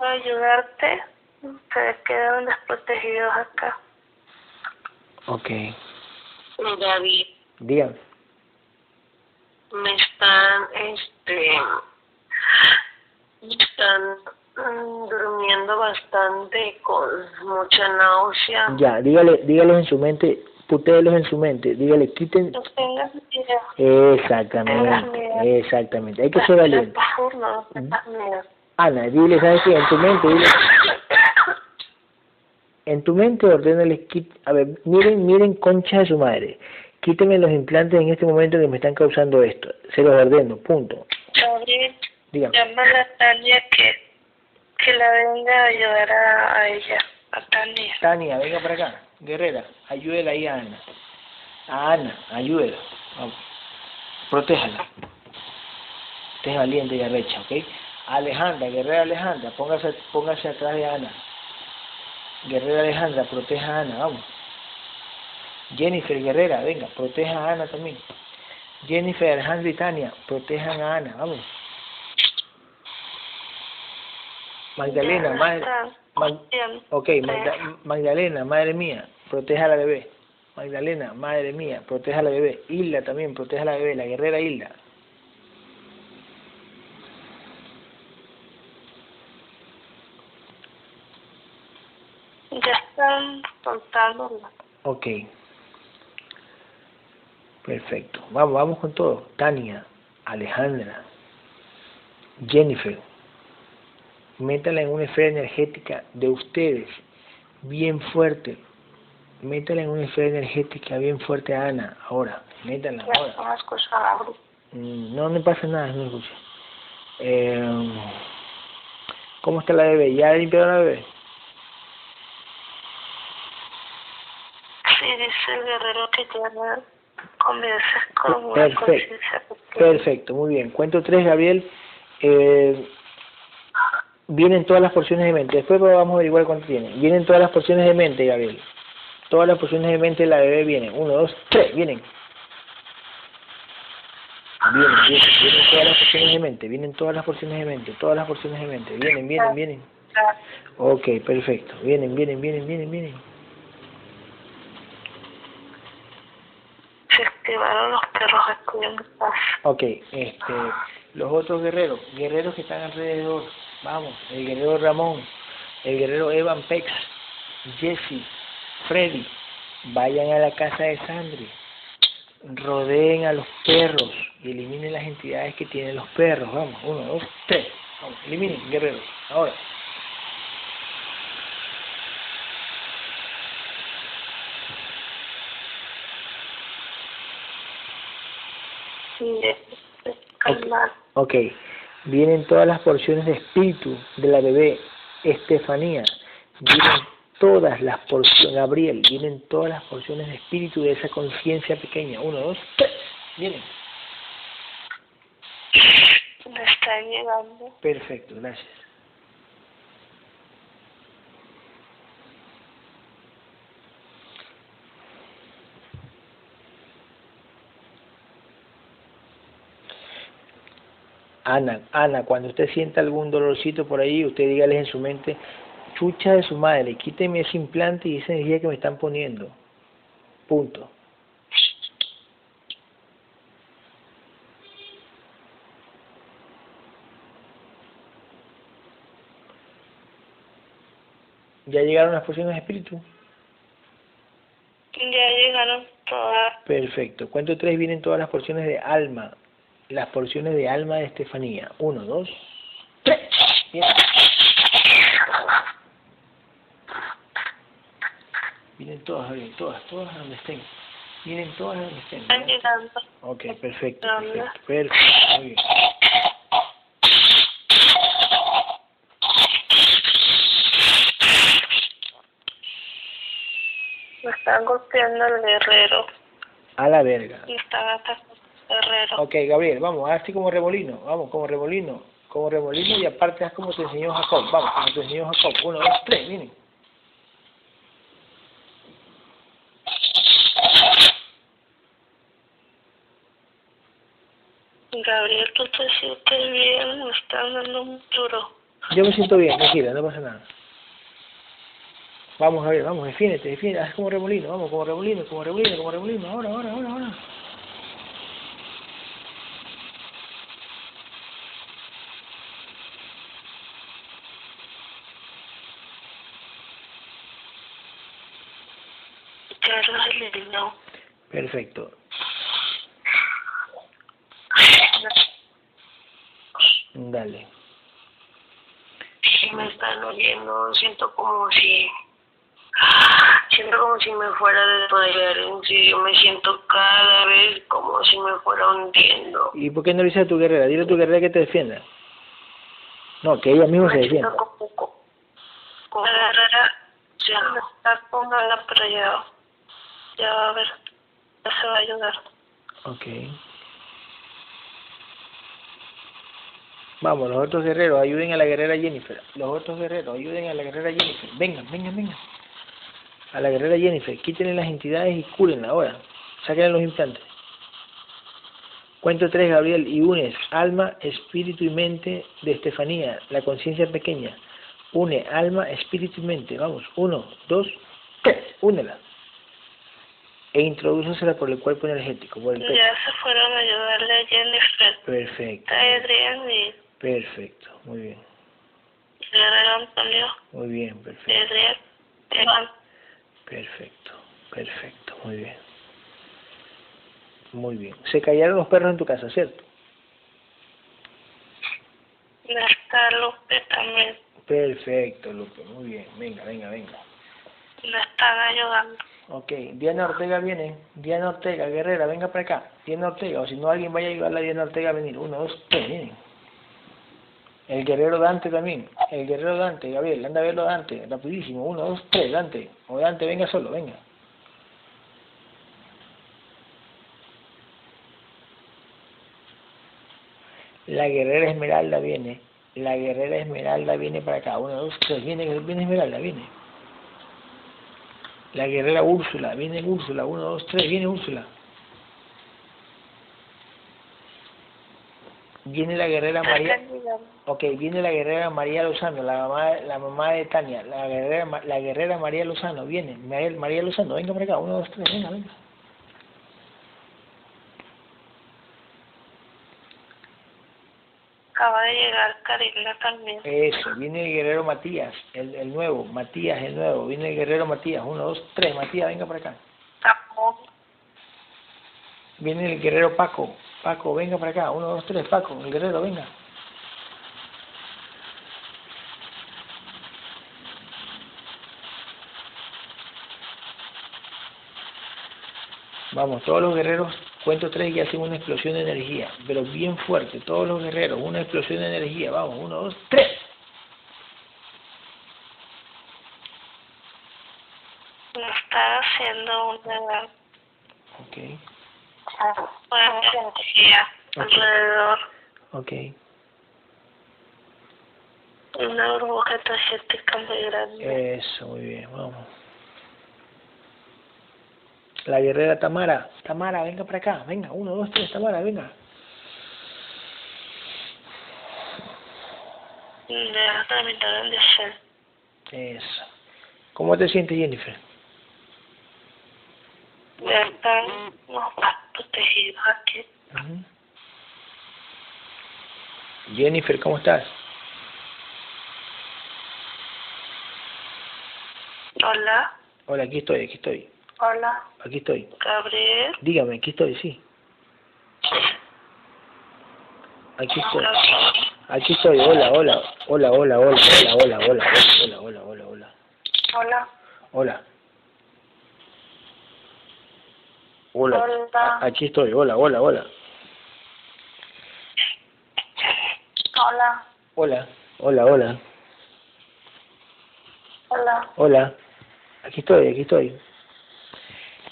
a ayudarte. Ustedes quedaron desprotegidos acá. Ok. David. Dígame me están, este, están mm, durmiendo bastante con mucha náusea. Ya, dígale, dígale en su mente, putéelos en su mente, dígale, quiten. No tengas Exactamente, exactamente, hay que ser valiente. Ana, dile, ¿sabes qué? En tu mente, dile. En tu mente ordénale, a ver, miren, miren concha de su madre quíteme los implantes en este momento que me están causando esto. Se los ordeno, punto. Gabriel, llama a Tania que, que la venga a ayudar a, ella, a Tania. Tania, venga para acá. Guerrera, ayúdela ahí a Ana. A Ana, ayúdela. Protéjala. Esté valiente y arrecha, ¿ok? Alejandra, guerrera Alejandra, póngase, póngase atrás de Ana. Guerrera Alejandra, proteja a Ana, vamos. Jennifer Guerrera, venga, proteja a Ana también. Jennifer, Alejandro y Tania, protejan a Ana, vamos. Magdalena, madre, ok, Magdalena, madre mía, proteja a la bebé. Magdalena, madre mía, proteja a la bebé. Hilda también, proteja a la bebé, la guerrera Hilda. Ya están. Ok. Perfecto. Vamos, vamos con todo. Tania, Alejandra, Jennifer. Métala en una esfera energética de ustedes, bien fuerte. Métala en una esfera energética bien fuerte a Ana, ahora. Métala ahora. Mm, no, no pasa nada, no escucha. Eh, ¿Cómo está la bebé? ¿Ya limpiado la bebé? Sí, dice el guerrero que ya Perfecto. Perfecto, muy bien. Cuento tres, Gabriel. Eh, vienen todas las porciones de mente. Después vamos a averiguar cuánto tiene. Vienen todas las porciones de mente, Gabriel. Todas las porciones de mente de la bebé vienen. Uno, dos, tres, vienen. Vienen, vienen, vienen todas las porciones de mente, vienen todas las porciones de mente, todas las porciones de mente, vienen, vienen, vienen. Ok, perfecto, vienen, vienen, vienen, vienen, vienen. Los perros Ok, este, los otros guerreros, guerreros que están alrededor, vamos, el guerrero Ramón, el guerrero Evan Pex, Jesse, Freddy, vayan a la casa de Sandri, rodeen a los perros y eliminen las entidades que tienen los perros. Vamos, uno, dos, tres. Vamos, eliminen, guerreros. Ahora. Ok, vienen todas las porciones de espíritu de la bebé Estefanía, vienen todas las porciones, Gabriel, vienen todas las porciones de espíritu de esa conciencia pequeña. Uno, dos, tres, vienen. Están llegando. Perfecto, gracias. Ana, Ana, cuando usted sienta algún dolorcito por ahí, usted dígale en su mente, chucha de su madre, quíteme ese implante y esa energía que me están poniendo. Punto. ¿Ya llegaron las porciones de espíritu? Ya llegaron todas. Perfecto. Cuento tres vienen todas las porciones de alma. Las porciones de alma de Estefanía. Uno, dos, tres. Bien. Vienen todas, bien, todas, todas donde estén. Vienen todas donde estén. Están llegando. Ok, perfecto, perfecto, perfecto, muy bien. Me están golpeando el guerrero. A la verga. Y están atacando el guerrero. Ok, Gabriel, vamos, haz así como remolino, vamos, como remolino, como remolino y aparte haz como te enseñó Jacob, vamos, como te enseñó Jacob, uno, dos, tres, miren. Gabriel, tú te sientes bien, me están dando un duro. Yo me siento bien, tranquila, no pasa nada. Vamos, Gabriel, vamos, defiéndete, defiéndete, haz como remolino, vamos, como remolino, como remolino, como remolino, ahora, ahora, ahora, ahora. Ya lo eliminó. Perfecto. Dale. Sí, me está doliendo. Siento como si. Siento como si me fuera a desmayar. En serio, me siento cada vez como si me fuera hundiendo. ¿Y por qué no le dices a tu guerrera? Dile a tu guerrera que te defienda. No, que ella misma se defienda. como. como la guerrera ya no está con pero ya. Ya va a ver. Se va a ayudar. Ok. Vamos, los otros guerreros, ayuden a la guerrera Jennifer. Los otros guerreros, ayuden a la guerrera Jennifer. Vengan, vengan, vengan. A la guerrera Jennifer, quítenle las entidades y cúrenla ahora. Sáquenle los implantes. Cuento tres, Gabriel, y unes alma, espíritu y mente de Estefanía, la conciencia pequeña. Une alma, espíritu y mente. Vamos, uno, dos, tres. Únela. E introdúcesela por el cuerpo energético, por el pecho. Ya se fueron a ayudarle a Jennifer. Perfecto. A Adrián y Perfecto, muy bien, Guerrero Antonio. muy bien, perfecto, Adrián. Perfecto, perfecto, muy bien. Muy bien. Se callaron los perros en tu casa, ¿cierto? Está Lupe también. Perfecto, Lupe, muy bien. Venga, venga, venga. Me están ayudando. Ok, Diana Ortega viene. Diana Ortega, guerrera, venga para acá. Diana Ortega, o si no alguien vaya a ayudarle a Diana Ortega a venir. Uno, dos, tres, vienen. El guerrero Dante también. El guerrero Dante, Gabriel, anda a verlo Dante, rapidísimo. Uno, dos, tres, Dante. O Dante, venga solo, venga. La guerrera Esmeralda viene. La guerrera Esmeralda viene para acá. Uno, dos, tres, viene, viene Esmeralda, viene. La guerrera Úrsula, viene Úrsula, uno, dos, tres, viene Úrsula. Viene la guerrera María, Están llegando. ok, viene la guerrera María Lozano, la mamá, la mamá de Tania, la guerrera, la guerrera María Lozano, viene, María, María Lozano, venga para acá, uno, dos, tres, venga, venga. Acaba de llegar Karina también. Eso, viene el guerrero Matías, el, el nuevo, Matías el nuevo, viene el guerrero Matías, uno, dos, tres, Matías, venga para acá. Tampoco. Viene el guerrero Paco, Paco, venga para acá, uno, dos, tres, Paco, el guerrero, venga. Vamos, todos los guerreros, cuento tres y hacen una explosión de energía, pero bien fuerte, todos los guerreros, una explosión de energía, vamos, uno, dos, tres. Me está haciendo una Ok, buena energía alrededor. ok. Una burbuja energética muy grande. Eso, muy bien, vamos. La guerrera Tamara, Tamara, venga para acá, venga, uno, dos, tres, Tamara, venga. Ya terminaron de hacer. Eso. ¿Cómo te sientes, Jennifer? Están más protegidos aquí. Ujú. Jennifer, ¿cómo estás? Hola, Hola, aquí estoy, aquí estoy, hola, aquí estoy. Gabriel. Dígame, aquí estoy, sí. Aquí estoy, aquí estoy, hola, hola, hola, hola, hola, hola, hola, hola, hola, hola, hola, hola. Hola, Hola. Hola. Hola. Aquí estoy. Hola, hola, hola. hola, Hola. Hola, hola. hola. Hola. Aquí estoy, aquí estoy.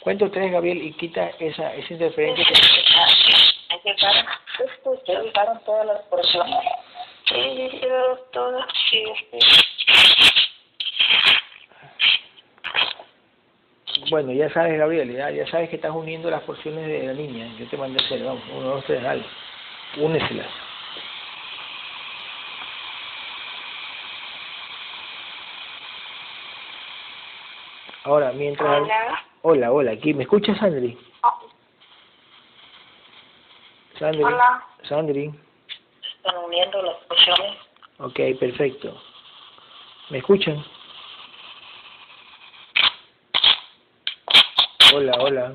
Cuento tres, Gabriel, y quita esa, esa interferencia. que- ¿Llegaron todas las porciones? Sí, llegaron todas. Sí, sí. Bueno, ya sabes, Gabriel, ya, ya sabes que estás uniendo las porciones de la niña. Yo te mandé a hacer, vamos, uno, dos, tres, dale. Úneselas. Ahora, mientras... Hola. Hola, hola, aquí. ¿Me escuchas, Sandri? Sandri. Hola. Sandri. Están uniendo las porciones. Ok, perfecto. ¿Me escuchan? Hola, hola.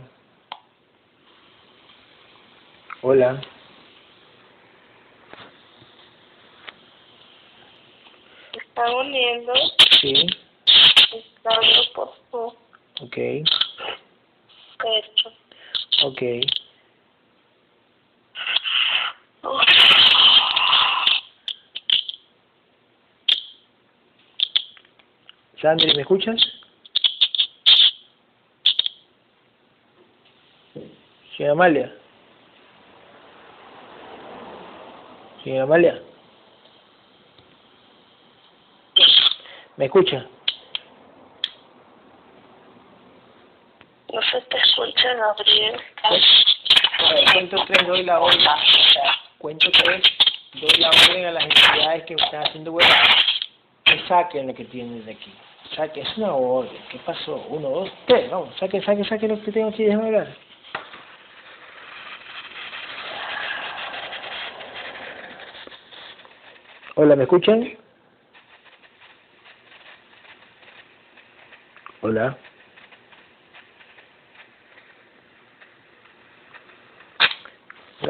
Hola. Están uniendo. Sí, Están por su ok, pecho. ok. Sandri, ¿me escuchas? Señora Amalia. Señora Amalia. ¿Me escucha? No se te escucha, Gabriel. Cuento tres, doy la orden. Cuento tres, doy la orden a las entidades que están haciendo huevas. Que saquen lo que tienen de aquí. Saquen, es una orden. ¿Qué pasó? Uno, dos, tres, vamos. Saquen, saquen, saquen lo que tengo aquí. Déjame hablar. Hola, ¿me escuchan? Hola.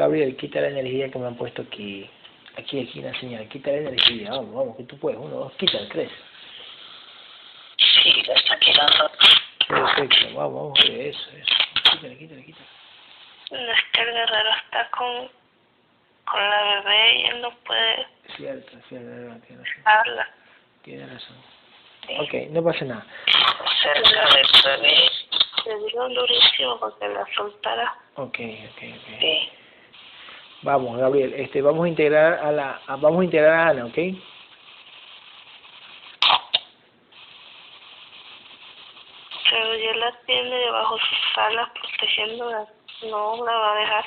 Gabriel, quita la energía que me han puesto aquí. Aquí, aquí la señal. Quita la energía. Vamos, vamos, que tú puedes. Uno, dos, quita, tres. Sí, la está quedando. Perfecto. Vamos, vamos. Eso, eso. Quítale, quítale, quítale. No es que el guerrero está con, con la bebé y él no puede Cierto, cierto, tiene razón. hablar. Tiene razón. Ok, no pasa nada. Cerca del bebé. Le digo durísimo porque la soltara. Ok, ok, ok. Sí. Vamos, Gabriel. Este, vamos a integrar a la, a- vamos a integrar a Ana, ¿ok? Pero yo la tiene debajo de sus alas protegiéndola. No la va a dejar.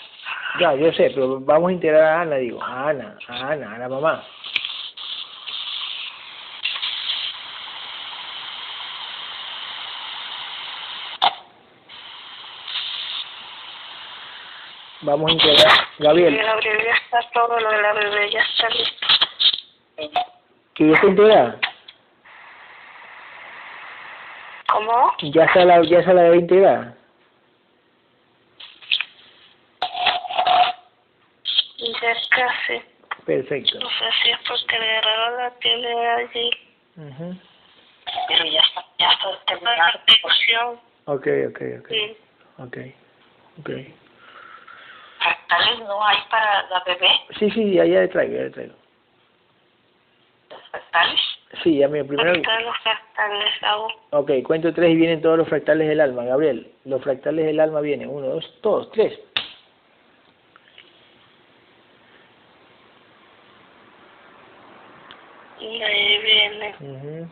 Ya, yo sé, pero vamos a integrar a Ana, digo. A Ana, a Ana, a la mamá. Vamos a integrar. Gabriel. Gabriel ya está todo, lo de la bebé ya está listo. ¿Que ya está integrada? ¿Cómo? ¿Ya está la, ya está la bebé integrada? Ya casi. Perfecto. No sé si es porque el guerrero la tiene allí. Ujú. Pero ya está, ya está terminada la. Ok, ok, ok. Sí. Ok. Ok. ¿Fractales no hay para la bebé? Sí, sí, ya, ya le traigo, ya le traigo. ¿Fractales? Sí, ya mira, primero... Los fractales hago. Ok, cuento tres y vienen todos los fractales del alma. Gabriel, los fractales del alma vienen. Uno, dos, todos, tres. Y ahí viene. Ujú.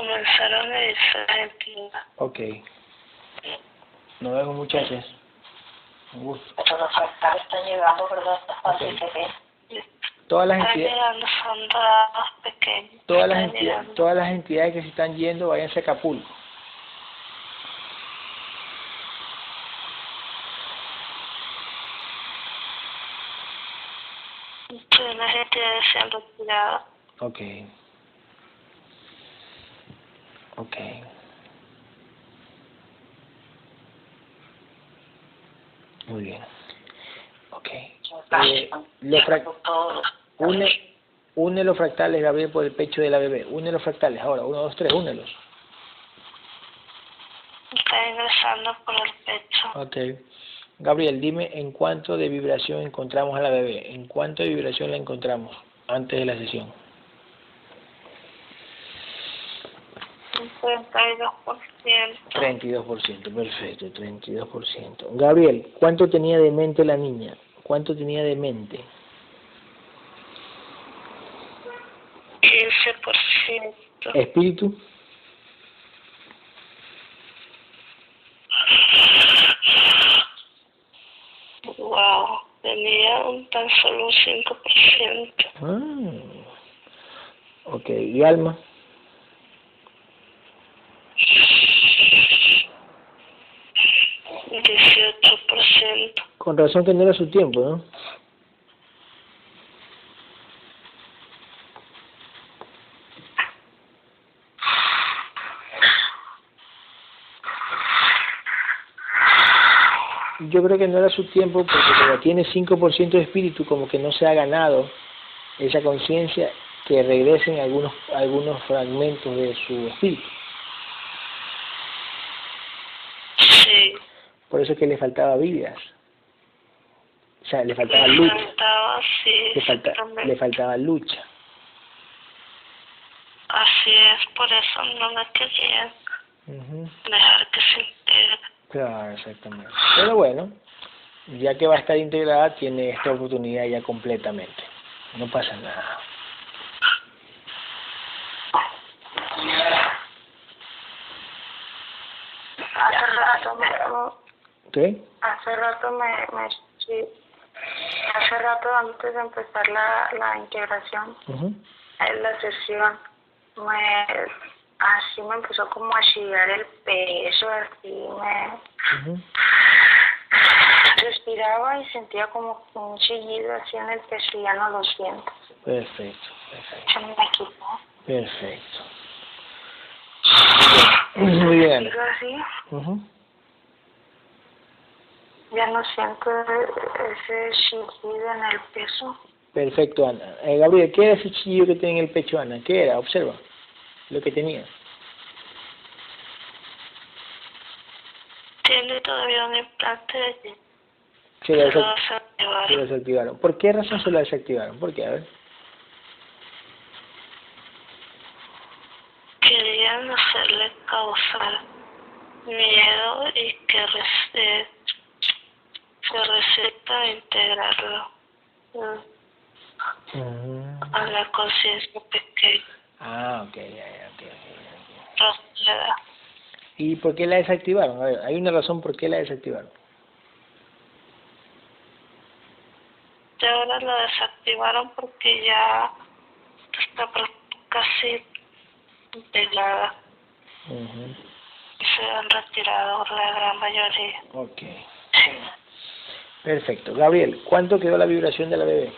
Comenzaron a irse Argentina. Ok. Nos vemos, muchachas. Un gusto. Pero los fractales están llegando, ¿verdad? Está fácil Ok. de ver. Todas las Están entidades... llegando, son dados pequeños. Todas las, entidades, todas las entidades que se están yendo, váyanse a Acapulco. Toda la gente se han retirado. Ok. Ok. Muy bien. Ok. Eh, los une, une los fractales, Gabriel, por el pecho de la bebé. Une los fractales. Ahora, uno, dos, tres, únelos. Está ingresando por el pecho. Ok. Gabriel, dime en cuánto de vibración encontramos a la bebé. ¿En cuánto de vibración la encontramos antes de la sesión? Un 32%. 32%, perfecto, 32%. Gabriel, ¿cuánto tenía de mente la niña? ¿Cuánto tenía de mente? 15%. ¿Espíritu? Wow. Tenía un tan solo un 5%. Ah. Ok, ¿y alma? Con razón que no era su tiempo, ¿no? Yo creo que no era su tiempo porque como tiene 5% de espíritu, como que no se ha ganado esa conciencia que regresen algunos algunos fragmentos de su espíritu. Por eso es que le faltaba vidas. O sea, le faltaba Me lucha. faltaba, sí. Le, falta, le faltaba lucha. Así es, por eso no la quería Ujú. dejar que se integre. Claro, exactamente. Pero bueno, ya que va a estar integrada, tiene esta oportunidad ya completamente. No pasa nada. Hace rato me, Hace rato me, me sí, hace rato antes de empezar la, la integración, Ujú. en la sesión, me, así me empezó como a chillar el peso, así me respiraba y sentía como un chillido así en el peso y ya no lo siento. Perfecto, perfecto, Se me quitó. perfecto. Muy bien. Sigo así, Ujú. Ya no siento ese chillido en el peso. Perfecto, Ana. Eh, Gabriel, ¿qué era ese chillo que tenía en el pecho, Ana? ¿Qué era? Observa lo que tenía. Tiene todavía un implante allí. Se lo, se lo desactivaron. ¿Por qué razón se lo desactivaron? ¿Por qué? A ver. Querían hacerle causar miedo y que eh, se receta integrarlo mm, a la conciencia pequeña. Ah, ok, ya, ya, ok, ok. ¿Y por qué la desactivaron? A ver, hay una razón por qué la desactivaron. Y ahora lo desactivaron porque ya está casi pelada. Ujú. Se han retirado la gran mayoría. Ok. Sí. Perfecto. Gabriel, ¿cuánto quedó la vibración de la bebé?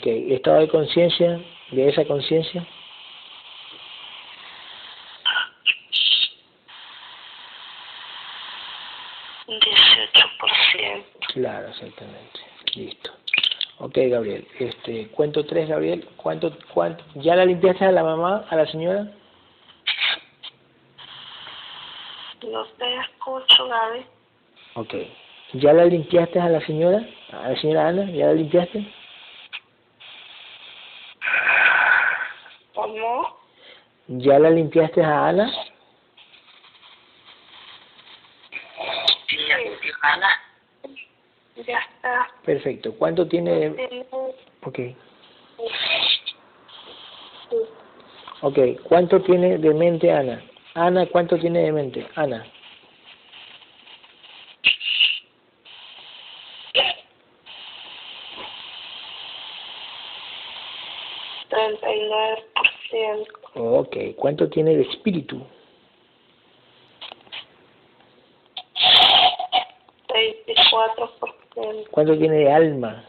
Ok. ¿Estado de conciencia de esa conciencia? Dieciocho por ciento. Claro, exactamente. Ok, Gabriel. Este, cuento tres, Gabriel. ¿Cuánto, cuánto, ¿Ya la limpiaste a la mamá, a la señora? No te escucho, Gaby. Ok. ¿Ya la limpiaste a la señora? ¿A la señora Ana? ¿Ya la limpiaste? ¿Cómo? ¿Ya la limpiaste a Ana? Sí, Ana. Ya está. Perfecto. ¿Cuánto tiene Ok. Ok. ¿Cuánto tiene de mente Ana? Ana, ¿cuánto tiene de mente? Ana. treinta y nueve por ciento. Ok. ¿Cuánto tiene de espíritu? veinticuatro por ciento. ¿Cuánto tiene de alma?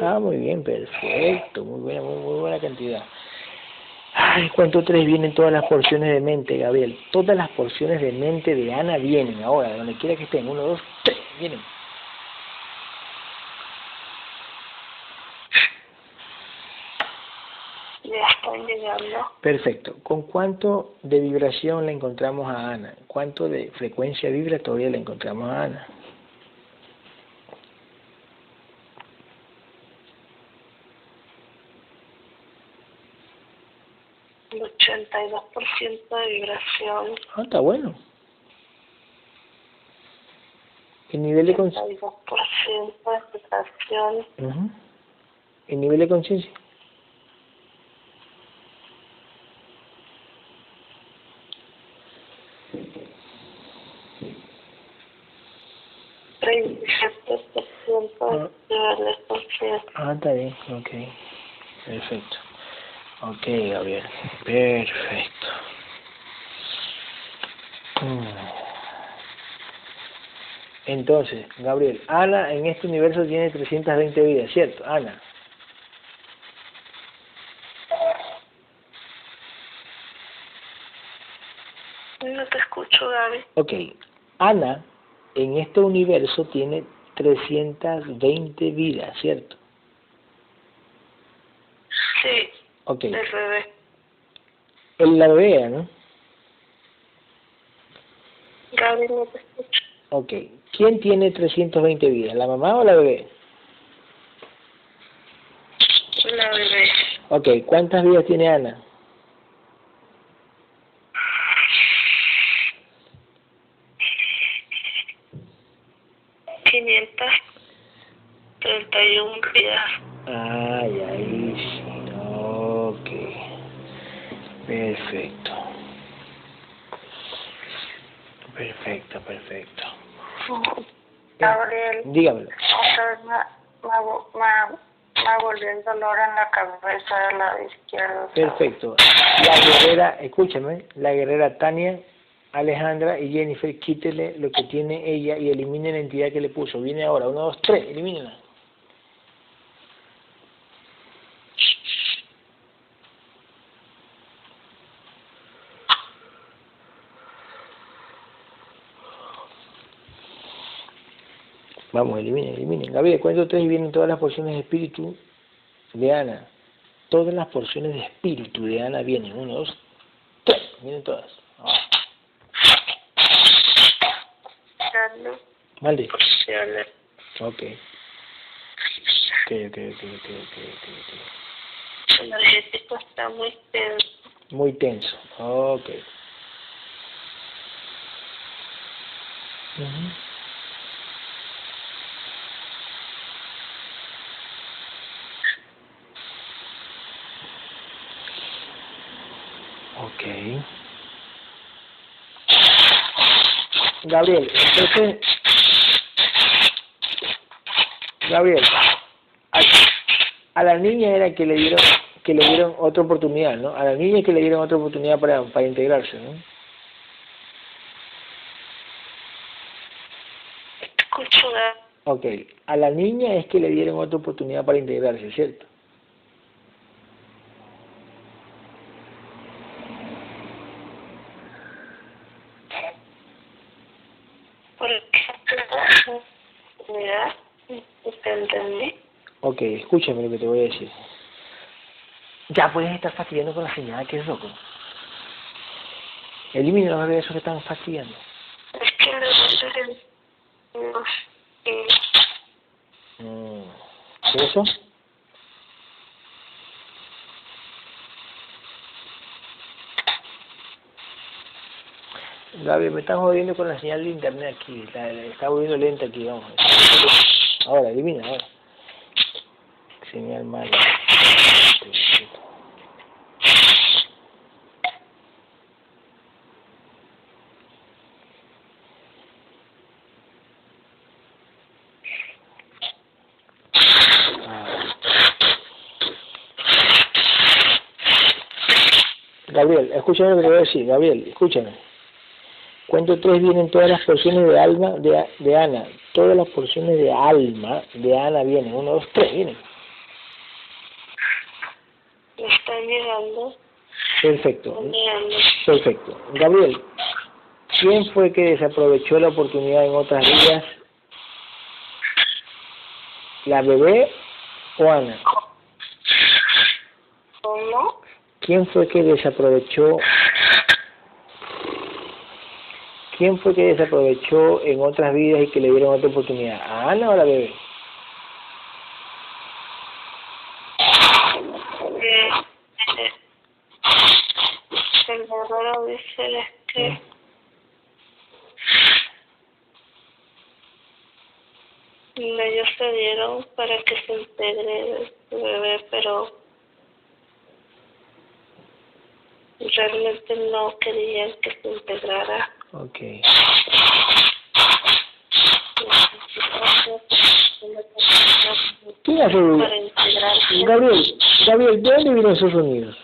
Ah, muy bien, perfecto. Muy buena, muy, muy buena cantidad. Ay, ¿cuánto tres vienen todas las porciones de mente, Gabriel? Todas las porciones de mente de Ana vienen ahora, de donde quiera que estén. Uno, dos, tres, vienen. Ya Perfecto. ¿Con cuánto de vibración la encontramos a Ana? ¿Cuánto de frecuencia vibratoria la encontramos a Ana? El ochenta y dos por ciento de vibración. Ah, está bueno. ¿El nivel de conciencia? ochenta y dos por ciento de vibración. ¿El nivel de conciencia? treinta y siete por ciento de nivel conciencia. Ah, está bien, ok. Perfecto. Ok, Gabriel. Perfecto. Mm. Entonces, Gabriel, Ana en este universo tiene 320 vidas, ¿cierto? Ana. No te escucho, Gaby. Ok. Ana en este universo tiene 320 vidas, ¿cierto? Sí, Ok. el bebé. En la bebé, ¿no? Gaby, no te escucho. Ok. ¿Quién tiene 320 vidas? ¿La mamá o la bebé? La bebé. Ok. ¿Cuántas vidas tiene Ana? Quinientas treinta y un días. Ay, ahí sí. Ok. Perfecto. Perfecto, perfecto. Gabriel, Dígamelo. otra vez me, me, me, volvió el dolor en la cabeza del lado izquierdo. Perfecto. La guerrera, escúchame, la guerrera Tania, Alejandra y Jennifer, quítele lo que tiene ella y elimine la entidad que le puso. Viene ahora, uno, dos, tres, elimínela. Vamos, eliminen, eliminen. Gabriel, cuento tres y vienen todas las porciones de espíritu de Ana. Todas las porciones de espíritu de Ana vienen. Uno, dos, tres. Vienen todas. Carlos, Vale. porciones. Ok. Ok, ok, ok, ok, ok. El energético está muy tenso. Muy tenso. Ok. Ujú. Gabriel, entonces, Gabriel, a, a, la niña era que le dieron que le dieron otra oportunidad, ¿no? A la niña que le dieron otra oportunidad para, para integrarse, ¿no? Escucho. Ok, a la niña es que le dieron otra oportunidad para integrarse, ¿cierto? Escúchame lo que te voy a decir. Ya puedes estar fastidiando con la señal, que es loco. Elimina los esos que están fastidiando. Es que los no mm. ¿Qué eso? Gabriel, me están jodiendo con la señal de internet aquí. La, está volviendo lenta aquí, vamos. Ahora, elimina, ahora. Señal mala. Gabriel, escúchame lo que te voy a decir, Gabriel, escúchame. Cuento tres vienen todas las porciones de alma de, de Ana. Todas las porciones de alma de Ana vienen. Uno, dos, tres vienen. Perfecto. Perfecto. Gabriel, ¿quién fue que desaprovechó la oportunidad en otras vidas? ¿La bebé o Ana? ¿Cómo? ¿Quién fue que desaprovechó ¿Quién fue que desaprovechó en otras vidas y que le dieron otra oportunidad? ¿A Ana o a la bebé? el verdadero dice es que ellos se dieron para que se integre el bebé, pero realmente no querían que se integrara. Ok. ¿Quién hace Gabriel, Gabriel, ¿de dónde vienen esos sonidos?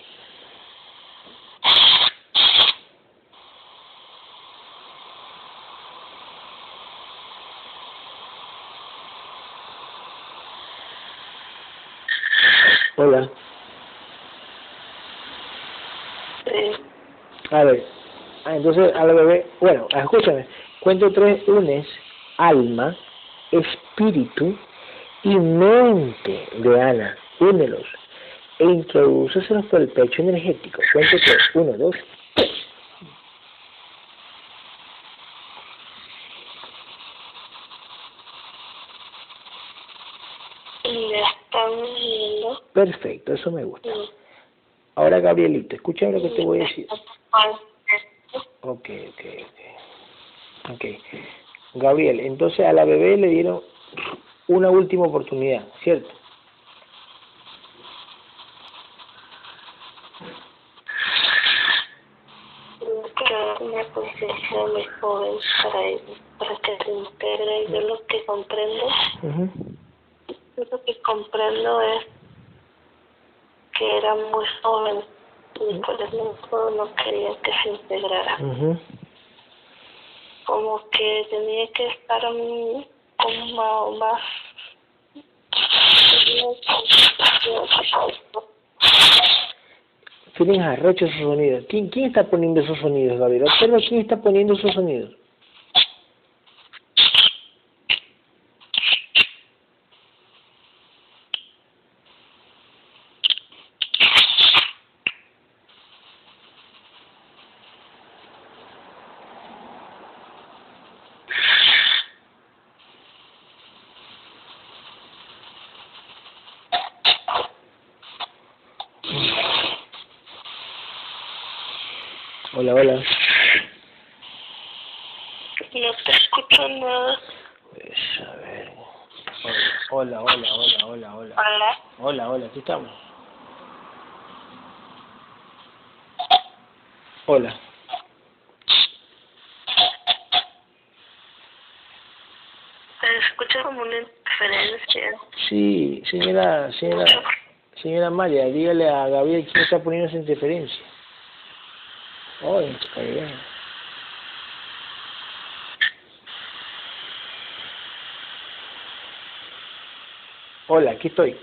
Hola. A ver, ah, entonces a la bebé, bueno, escúchame, cuento tres unes, alma, espíritu y mente de Ana, únelos e introdúceselos por el pecho energético. Cuento tres, uno, dos, tres. Perfecto, eso me gusta. Ahora, Gabrielito, escucha lo que te voy a decir. Ok, ok, ok. Ok. Gabriel, entonces a la bebé le dieron una última oportunidad, ¿cierto? una conciencia muy joven para, para que se integre. Yo lo que comprendo, yo lo que comprendo es que era muy joven y por eso no quería que se integrara. Como que tenía que estar como más Tienen arrecho esos sonidos. ¿Quién, ¿Quién está poniendo esos sonidos, Gabriel? Observa quién está poniendo esos sonidos. Hola, hola. No te escucho nada. Pues, a ver. Hola, hola, hola, hola, hola. Hola. Hola, hola, aquí estamos. Hola. Se escucha como una interferencia. Sí, señora, señora, señora María, dígale a Gabriel que está poniendo esa interferencia. Ay, está bien. Hola, aquí estoy.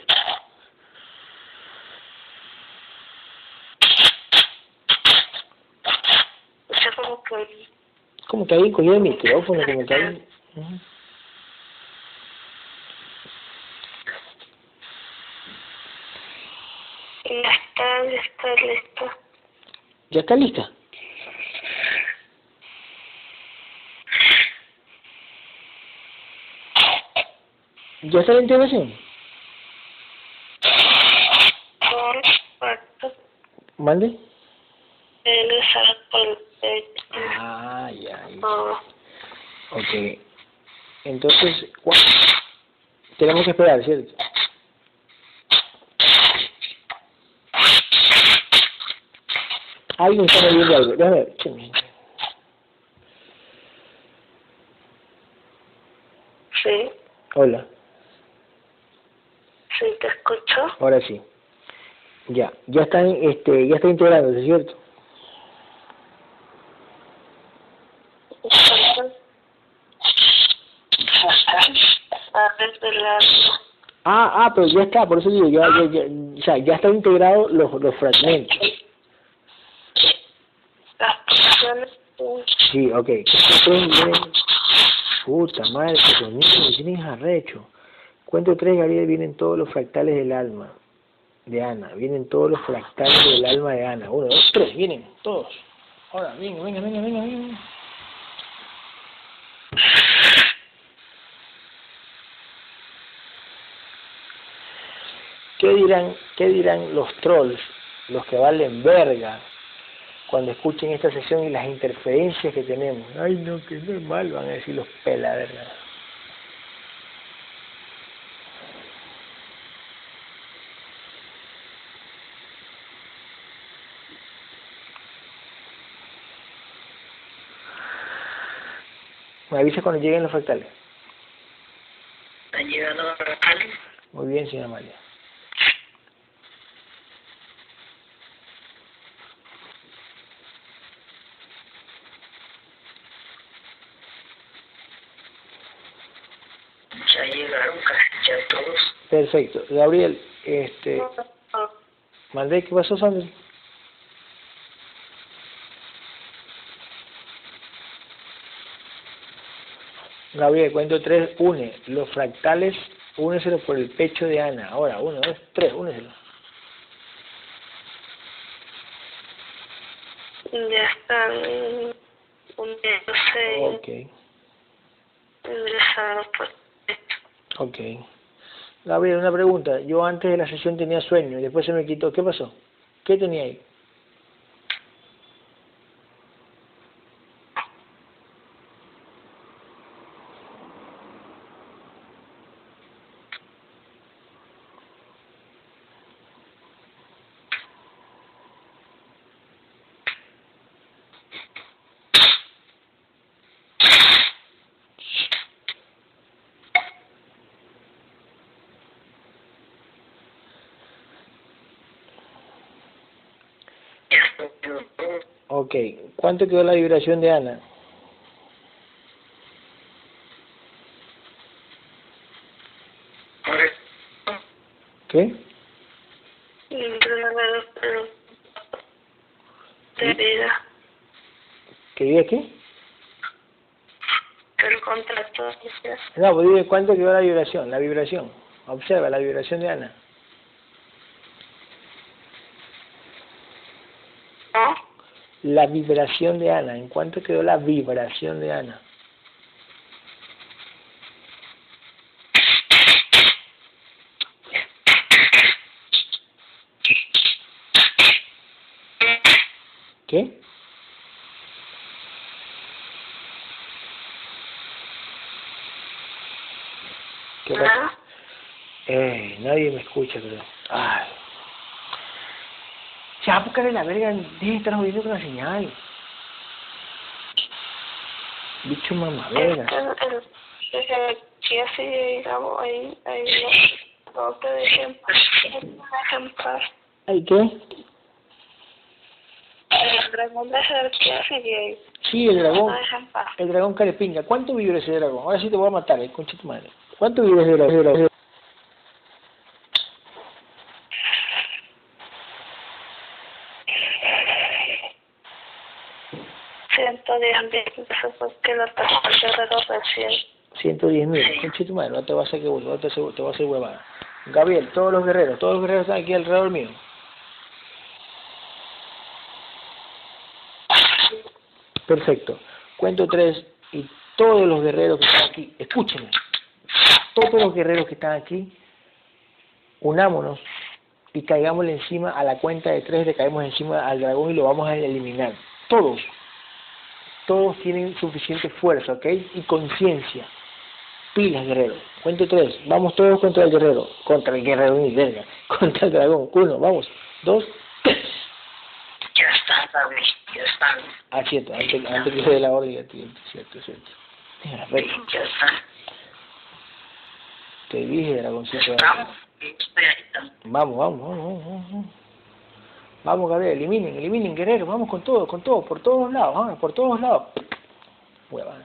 Escucha como que Como que alguien cogió el micrófono, como que alguien... Ujú. ya está, ya está listo. ¿Ya está lista? ¿Ya está la integración? ¿Mande? el pecho. Ah, ya, ya. Todo. Ok. Entonces, ¿cuá- tenemos que esperar, ¿cierto? Alguien está moviendo algo. Déjame ver. Sí, Hola, sí, te escucho. ahora sí. Ya, ya está, este, ya está integrándose, ¿cierto? A revelar. Ah, ah, pero ya está, por eso digo, ya, ya, ya, o sea, ya están integrados los, los fragmentos. Sí, ok. Puta madre, me tienen arrecho. Cuento tres, Gabriel, vienen todos los fractales del alma de Ana. Vienen todos los fractales del alma de Ana. Uno, dos, tres, vienen, todos. Ahora, venga, venga, venga, venga, venga. ¿Qué dirán, ¿Qué dirán los trolls, los que valen verga, cuando escuchen esta sesión y las interferencias que tenemos? Ay, no, que es normal, van a decir los pelavergas. Me avisa cuando lleguen los fractales. Están llegando los fractales. Muy bien, señora María. Ya llegaron casi ya todos. Perfecto. Gabriel, este, mandé, ¿qué pasó, Sandra? Gabriel, cuento tres, une los fractales, úneselo por el pecho de Ana. Ahora, uno, dos, tres, úneselo. Ya están uniéndose Ok, ingresados por el pecho. ok. Gabriel, una pregunta. Yo antes de la sesión tenía sueño y después se me quitó. ¿Qué pasó? ¿Qué tenía ahí? Ok. ¿Cuánto quedó la vibración de Ana? ¿Qué? de vida, ¿Qué el contrato No, pues dime cuánto quedó la vibración, la vibración. Observa la vibración de Ana. ¿no? La vibración de Ana. ¿En cuánto quedó la vibración de Ana? ¿Qué? ¿Qué pasa? Eh, nadie me escucha, pero... Búscale la verga, deje de estar jodiendo con la señal. Bicho mamá, verga. El, el, el, Jesse y Gabo, ahí, ahí, no, te dejen, paz. ¿Ay qué? El dragón de ahí. Sí, el dragón. Paz. El dragón carepinga. ¿Cuánto vive ese dragón? Ahora sí te voy a matar, eh, concha tu madre. ¿Cuánto vive ese dragón? Ciento que recién. 110 mil. Tu madre, no te vas a hacer que no te, te vas a hacer huevada. Gabriel, todos los guerreros, todos los guerreros están aquí alrededor mío. Perfecto. Cuento tres y todos los guerreros que están aquí, escúchenme. Todos los guerreros que están aquí, unámonos y caigámosle encima a la cuenta de tres, le caemos encima al dragón y lo vamos a eliminar. Todos. Todos tienen suficiente fuerza, ¿ok? Y conciencia. Pilas, guerrero. Cuento tres. Vamos todos contra el guerrero. Contra el guerrero ni verga. Contra el dragón. Uno, vamos. Dos, tres. Ya están, David, ya están. Ah, cierto. Antes, antes que se dé la orden. Cierto, cierto. Mira, Ya están. Te dije, dragoncito. Vamos. Vamos, vamos, vamos, vamos, vamos. Gabriel, eliminen, eliminen, guerrero, vamos con todo, con todo, por todos lados, vamos, por todos lados. Hueva.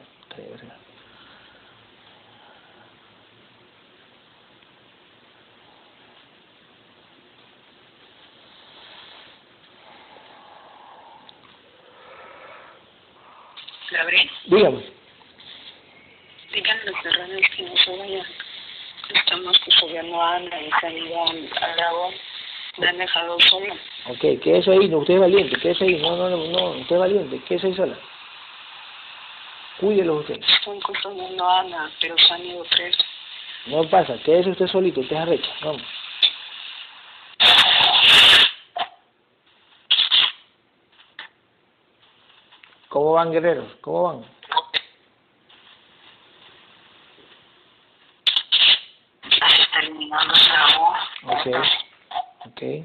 Gabriel, Dígame, díganle los guerreros que no se vayan. Estamos que subiendo a Ana y ido al dragón. Me han dejado solo. ok, quédese ahí, no, usted es valiente, quédese ahí, no, no, no, no, usted es valiente, quédese ahí sola. Cuídelo usted, Estoy construyendo a Ana, pero se han ido tres. no pasa, quédese usted solito, usted es arrecha, vamos. ¿Cómo van, guerreros? ¿Cómo van? Se está eliminando ese dragón. Ok, ok.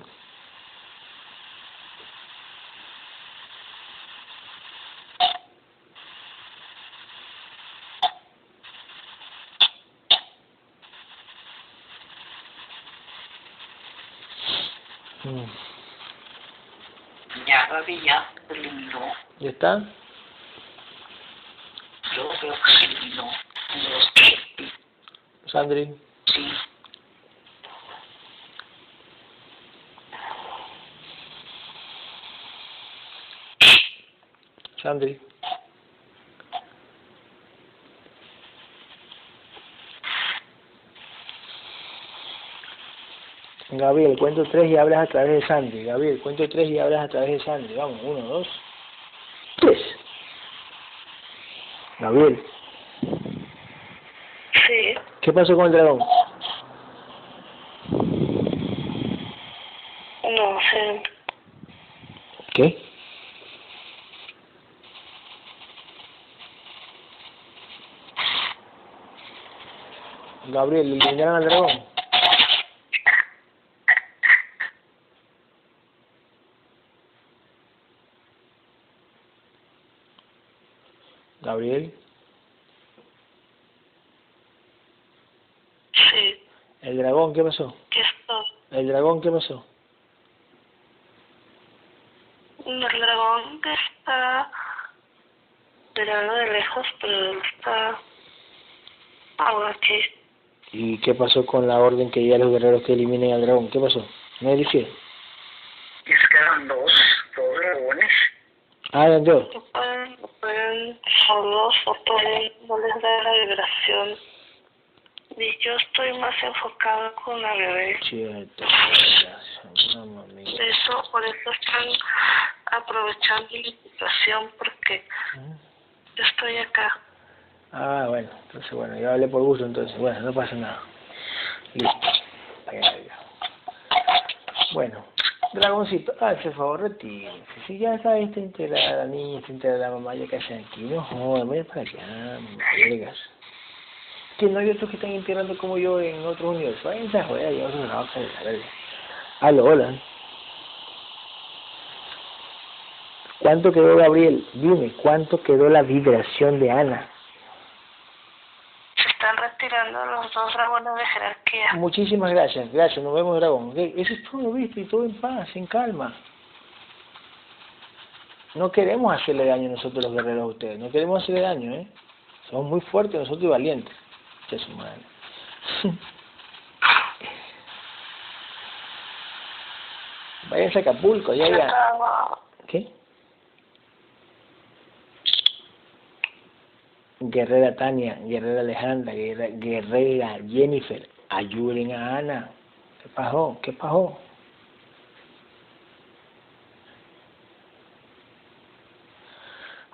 Mm, Ya, ya eliminó. ¿Ya está? Yo creo que eliminó. Los Gabriel, cuento tres y hablas a través de Sandy. Gabriel, cuento tres y hablas a través de Sandy. Vamos, uno, dos, tres. Gabriel, Sí. ¿qué pasó con el dragón? No sé. ¿Qué? Gabriel, ¿eliminaron al dragón? Gabriel, Sí. ¿el dragón qué pasó? ¿Qué esto? ¿El dragón qué pasó? El dragón que está mirando de lejos, pero está algo aquí. ¿Y qué pasó con la orden que di a los guerreros que eliminen al dragón? ¿Qué pasó? ¿No dice? Es que eran dos, dos dragones. Ah, eran dos. No pueden, pueden o pueden, no les da la vibración. Y yo estoy más enfocada con la bebé. Cierto. De eso, por eso están aprovechando la situación porque yo estoy acá. Ah, bueno, entonces bueno, yo hablé por gusto, entonces, bueno, no pasa nada. Listo. Bueno, dragoncito, hazte favor, retírese. Si ya sabes, está integrada la niña, está integrada la mamá, ya que hacen aquí, no joder, vaya para allá, vergas. Que no hay otros que están integrando como yo en otros universos. Váyanse a joder, yo otros lados, a verga. Aló, hola. ¿Cuánto quedó Gabriel? Dime, ¿cuánto quedó la vibración de Ana? Se están retirando los dos dragones de jerarquía. Muchísimas gracias, gracias, nos vemos dragón. Eso es todo, viste, y todo en paz, en calma. No queremos hacerle daño nosotros los guerreros a ustedes, no queremos hacerle daño, ¿eh? Somos muy fuertes nosotros y valientes. Qué su madre. Váyanse a Acapulco, ya, ya. ¿Qué? Guerrera Tania, Guerrera Alejandra, Guerrera, Guerrera Jennifer, ayuden a Ana. ¿Qué pasó? ¿Qué pasó?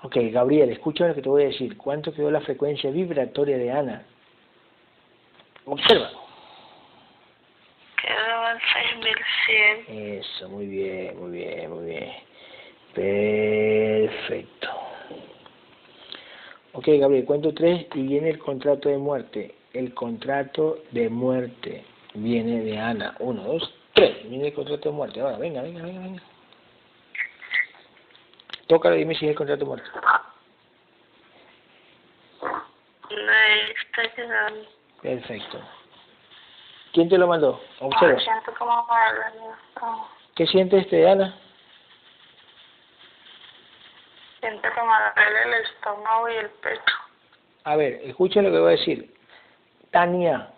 Ok, Gabriel, escucha lo que te voy a decir. ¿Cuánto quedó la frecuencia vibratoria de Ana? Observa. Quedó en 6100. Eso, muy bien, muy bien, muy bien. Perfecto. Ok, Gabriel, cuento tres y viene el contrato de muerte. El contrato de muerte viene de Ana. Uno, dos, tres. Viene el contrato de muerte. Ahora, venga, venga, venga, venga. Tócalo y dime si es el contrato de muerte. No, está llegando. Perfecto. ¿Quién te lo mandó? Observa. Siento como me ¿Qué siente este, Ana? Siento me duele el estómago y el pecho. A ver, escuchen lo que voy a decir. Tania,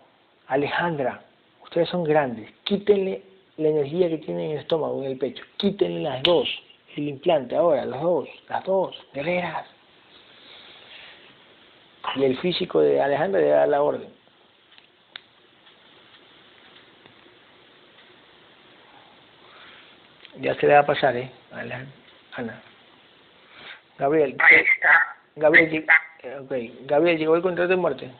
Alejandra, ustedes son grandes. Quítenle la energía que tienen en el estómago, en el pecho. Quítenle las dos. El implante ahora, las dos, las dos, guerreras. Y el físico de Alejandra le da la orden. Ya se le va a pasar, ¿eh? Alejandra. Ana. Gabriel. Ahí está. Gabriel, eh, okay. Gabriel, llegó el contrato de muerte.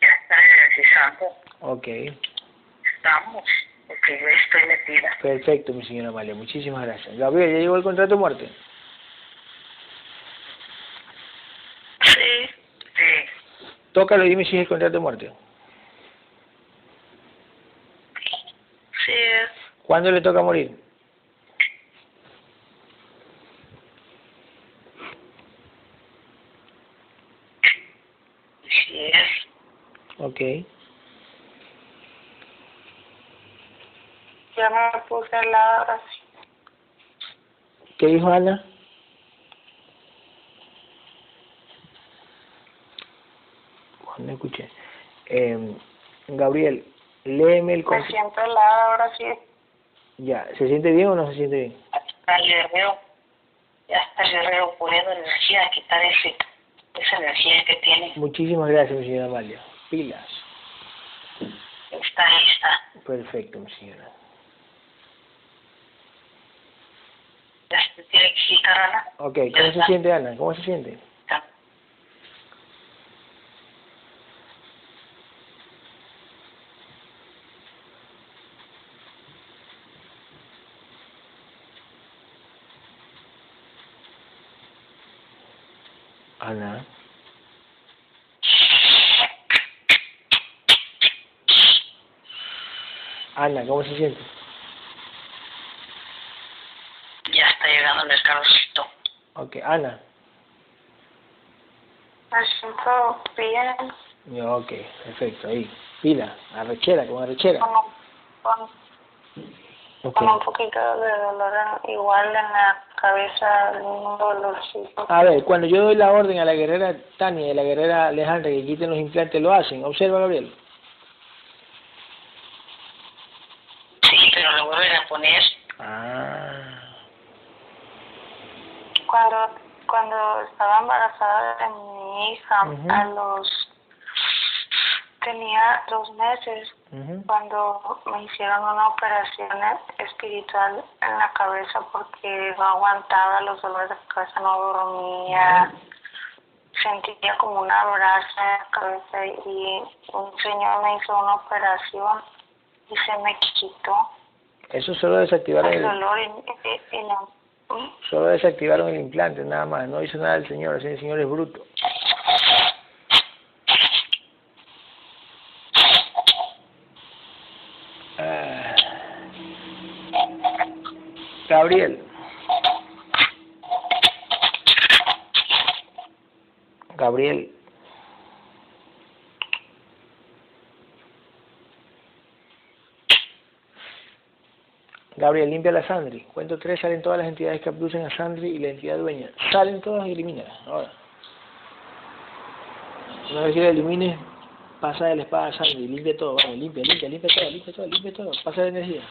Ya está energizando. Ok, Estamos. Porque yo estoy metida. perfecto, mi señora Amalia, muchísimas gracias. Gabriel, ¿ya llegó el contrato de muerte? Sí. Sí. Tócalo y dime si es el contrato de muerte. Sí es. ¿Cuándo le toca morir? Sí es. Ok, Ya me puse ahora sí. ¿qué dijo Ana? No escuché. Eh, Gabriel, léeme el Me siento al lado ahora sí. Ya, ¿se siente bien o no se siente bien? Está el guerrero. Ya está el guerrero poniendo energía quitar ese, esa energía que tiene. Muchísimas gracias, mi señora Amalia. Pilas. Está lista. Perfecto, mi señora. Ya se tiene que quitar Ana. Ok, ¿cómo se siente Ana? ¿Cómo se siente? Está. Ana. Ana, ¿cómo se siente? Ya está llegando el escalocito. Ok, Ana. Me siento bien. Ya, Ok, perfecto, ahí. Pila, arrechera, con arrechera. Con, un- con, con un poquito de dolor igual en la cabeza, mismo dolorcito. A ver, cuando yo doy la orden a la guerrera Tania y a la guerrera Alejandra que quiten los implantes, lo hacen. Observa, Gabriel. Sí, pero Ah. Cuando, cuando estaba embarazada de mi hija, a los... Tenía dos meses cuando me hicieron una operación espiritual en la cabeza porque no aguantaba los dolores de cabeza, no dormía, sentía como una brasa en la cabeza y un señor me hizo una operación y se me quitó eso solo desactivaron el, solo desactivaron el implante, nada más. No hizo nada el señor, así el señor es bruto. Ah. Gabriel. Gabriel. Gabriel, limpia a Sandri. Cuento tres, salen todas las entidades que abducen a Sandri y la entidad dueña. Salen todas y elimínalas. Ahora. Una vez que la elimines, pasa de la espada a Sandri, limpia todo. Vamos, limpia, limpia, limpia todo, limpia todo, limpia todo. Pasa de energía.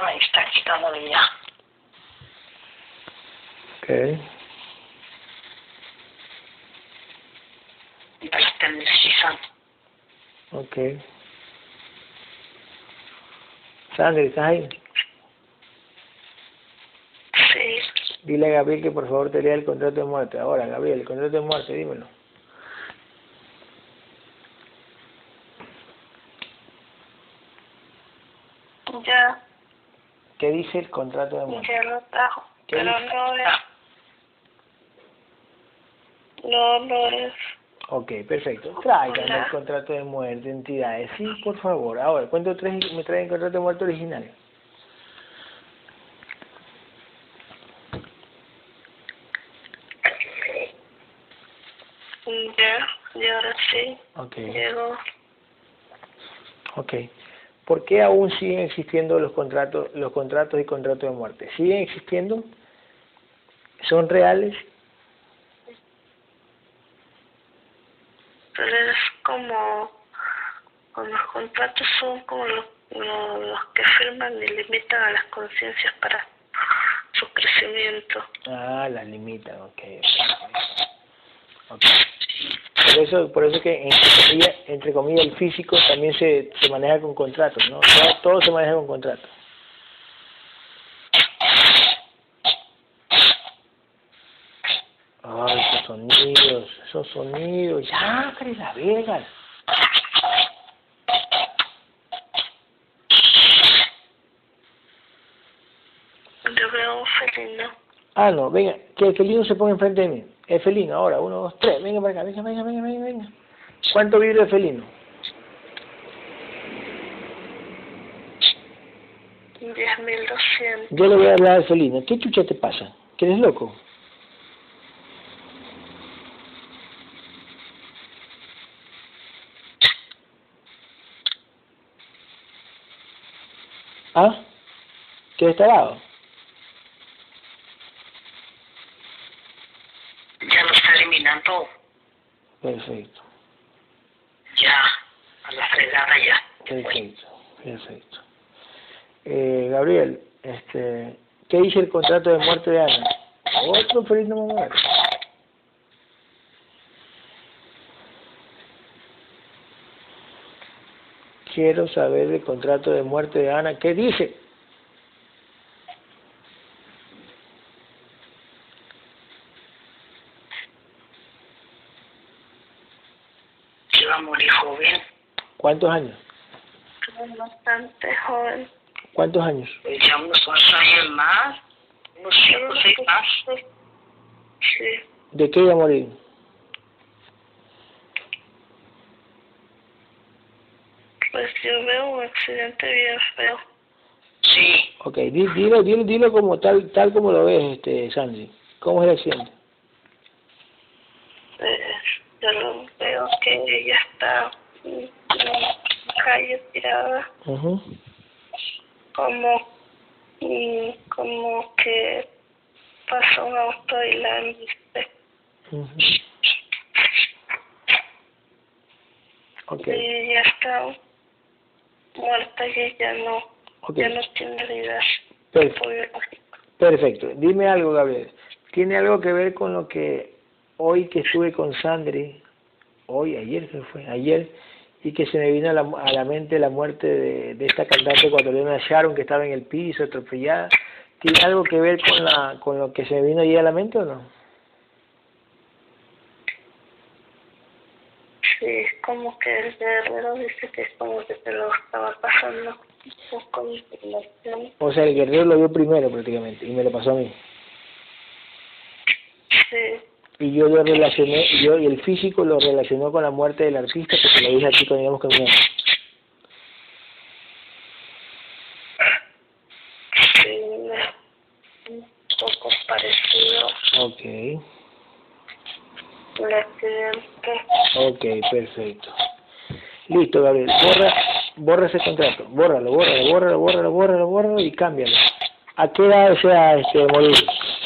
Ahí está quitándole ya. Ok. Y ahí está energizando. Ok. Sandri, ¿estás ahí? Sí. Dile a Gabriel que por favor te lea el contrato de muerte. Ahora, Gabriel, el contrato de muerte, dímelo. Ya, ¿Qué dice el contrato de muerte? ya lo trajo. ¿Qué Pero dice? no es. No, no es. Ok, perfecto. Traigan el contrato de muerte, entidades. Sí, por favor. Ahora, cuento tres me traen el contrato de muerte original. Ya, y ahora sí. Ok, Llegó. ok. ¿Por qué aún siguen existiendo los contratos, los contratos y contratos de muerte? ¿Siguen existiendo? ¿Son reales? Pero es como. Los contratos son como los, los, que firman y limitan a las conciencias para su crecimiento. Ah, las limitan, ok. ok. Ok. Por eso, por eso que entre comillas, entre comillas el físico también se, se maneja con contratos, ¿no? Todo, todo se maneja con contratos. Ay, esos sonidos, esos sonidos, ya, Cris la Vegas. Yo veo un felino. Ah, no, venga, que el felino se ponga enfrente de mí. El felino, ahora, uno, dos, tres, venga para acá, venga, venga, venga, venga, venga. ¿Cuánto vibra el felino? 10.200. Yo le voy a hablar al felino. ¿Qué chucha te pasa? ¿Que eres loco? ¿Ah? ¿Qué está dado? Ya lo está eliminando. Perfecto, Ya. A la fregada ya. perfecto, perfecto. Eh, Gabriel, este, ¿qué dice el contrato de muerte de Ana? Otro felino mamá. Quiero saber el contrato de muerte de Ana. ¿Qué dice? Que va a morir joven. ¿Cuántos años? Bastante joven. ¿Cuántos años? Ya unos años más. Unos cinco, seis más. Sí. ¿De qué iba a morir? Pues yo veo un accidente bien feo. Sí. Ok, di- dilo, dilo, dilo como tal, tal como lo ves, este, Sandy. ¿Cómo es el accidente? Pues yo lo veo que ella está en la calle tirada. Ujú. como mm, como que pasó un auto y la embiste. Ujú. Ok, y ya está muerta y ya no ok. ya no tiene vida Perfecto. Perfecto. Dime algo, Gabriel. ¿Tiene algo que ver con lo que hoy que estuve con Sandri, hoy, ayer se fue, ayer, y que se me vino a la, a la mente la muerte de, de esta cantante ecuatoriana Sharon que estaba en el piso, atropellada? ¿Tiene algo que ver con la con lo que se me vino ayer a la mente o no? Sí, es como que el guerrero dice que es como que se lo estaba pasando. O sea, el guerrero lo vio primero prácticamente y me lo pasó a mí. Sí, y yo lo relacioné, yo y el físico lo relacionó con la muerte del artista, porque lo dije aquí cuando íbamos caminando. Sí, un poco parecido Ok, al accidente. ok, perfecto. Listo, Gabriel, borra, borra ese contrato, bórralo, bórralo, bórralo, bórralo, bórralo, bórralo y cámbialo. ¿A qué edad desea este, morir?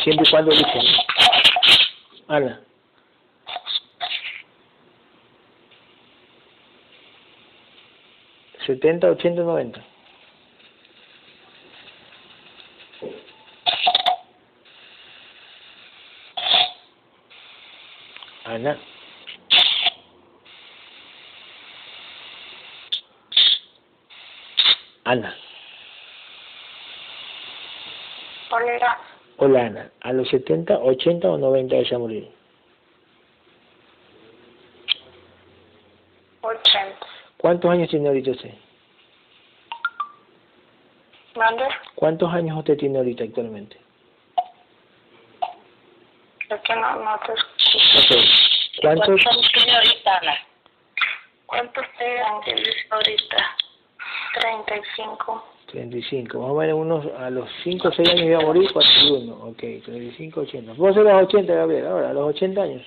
Siempre y cuando elijan. Ana. ¿70, 80, 90? Ana. Ana. Hola, Hola Ana. ¿A los 70, 80 o 90 desea morir? 80. ¿Cuántos años tiene ahorita usted? ¿Mande? ¿Cuántos años usted tiene ahorita actualmente? Es que no, no te escucho. Ok. ¿Cuántos? años tiene ahorita, Ana? ¿Cuántos tienes ahorita? 35. 35. Más o menos unos, a los 5 o 6 años iba a morir, 41. Ok, 35, 80. Vos a los 80, Gabriel, ahora, a los 80 años.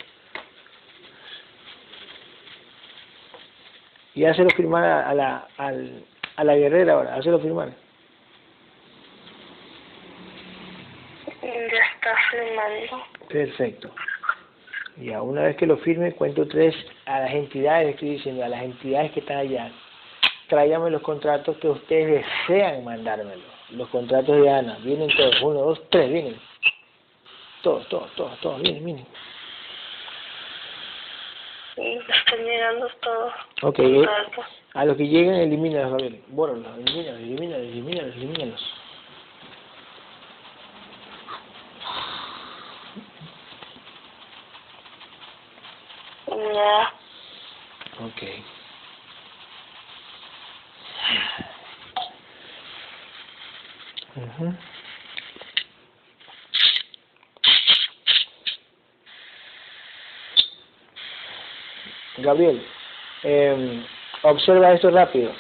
Y hácelo firmar a, a la, al, a la guerrera ahora, hácelo firmar. Ya está firmando. Perfecto. Ya, una vez que lo firme, cuento tres a las entidades, estoy diciendo, a las entidades que están allá. Tráigame los contratos que ustedes desean mandármelo. Los contratos de Ana. Vienen todos. Uno, dos, tres, vienen. Todos, todos, todos, todos. Vienen, vienen. Sí, estoy mirando todo. Ok, eh, a los que lleguen, elimínalos, Gabriel. Bórralos, elimínalos, elimínalos, elimínalos, elimínalos. Gabriel, eh, observa esto rápido.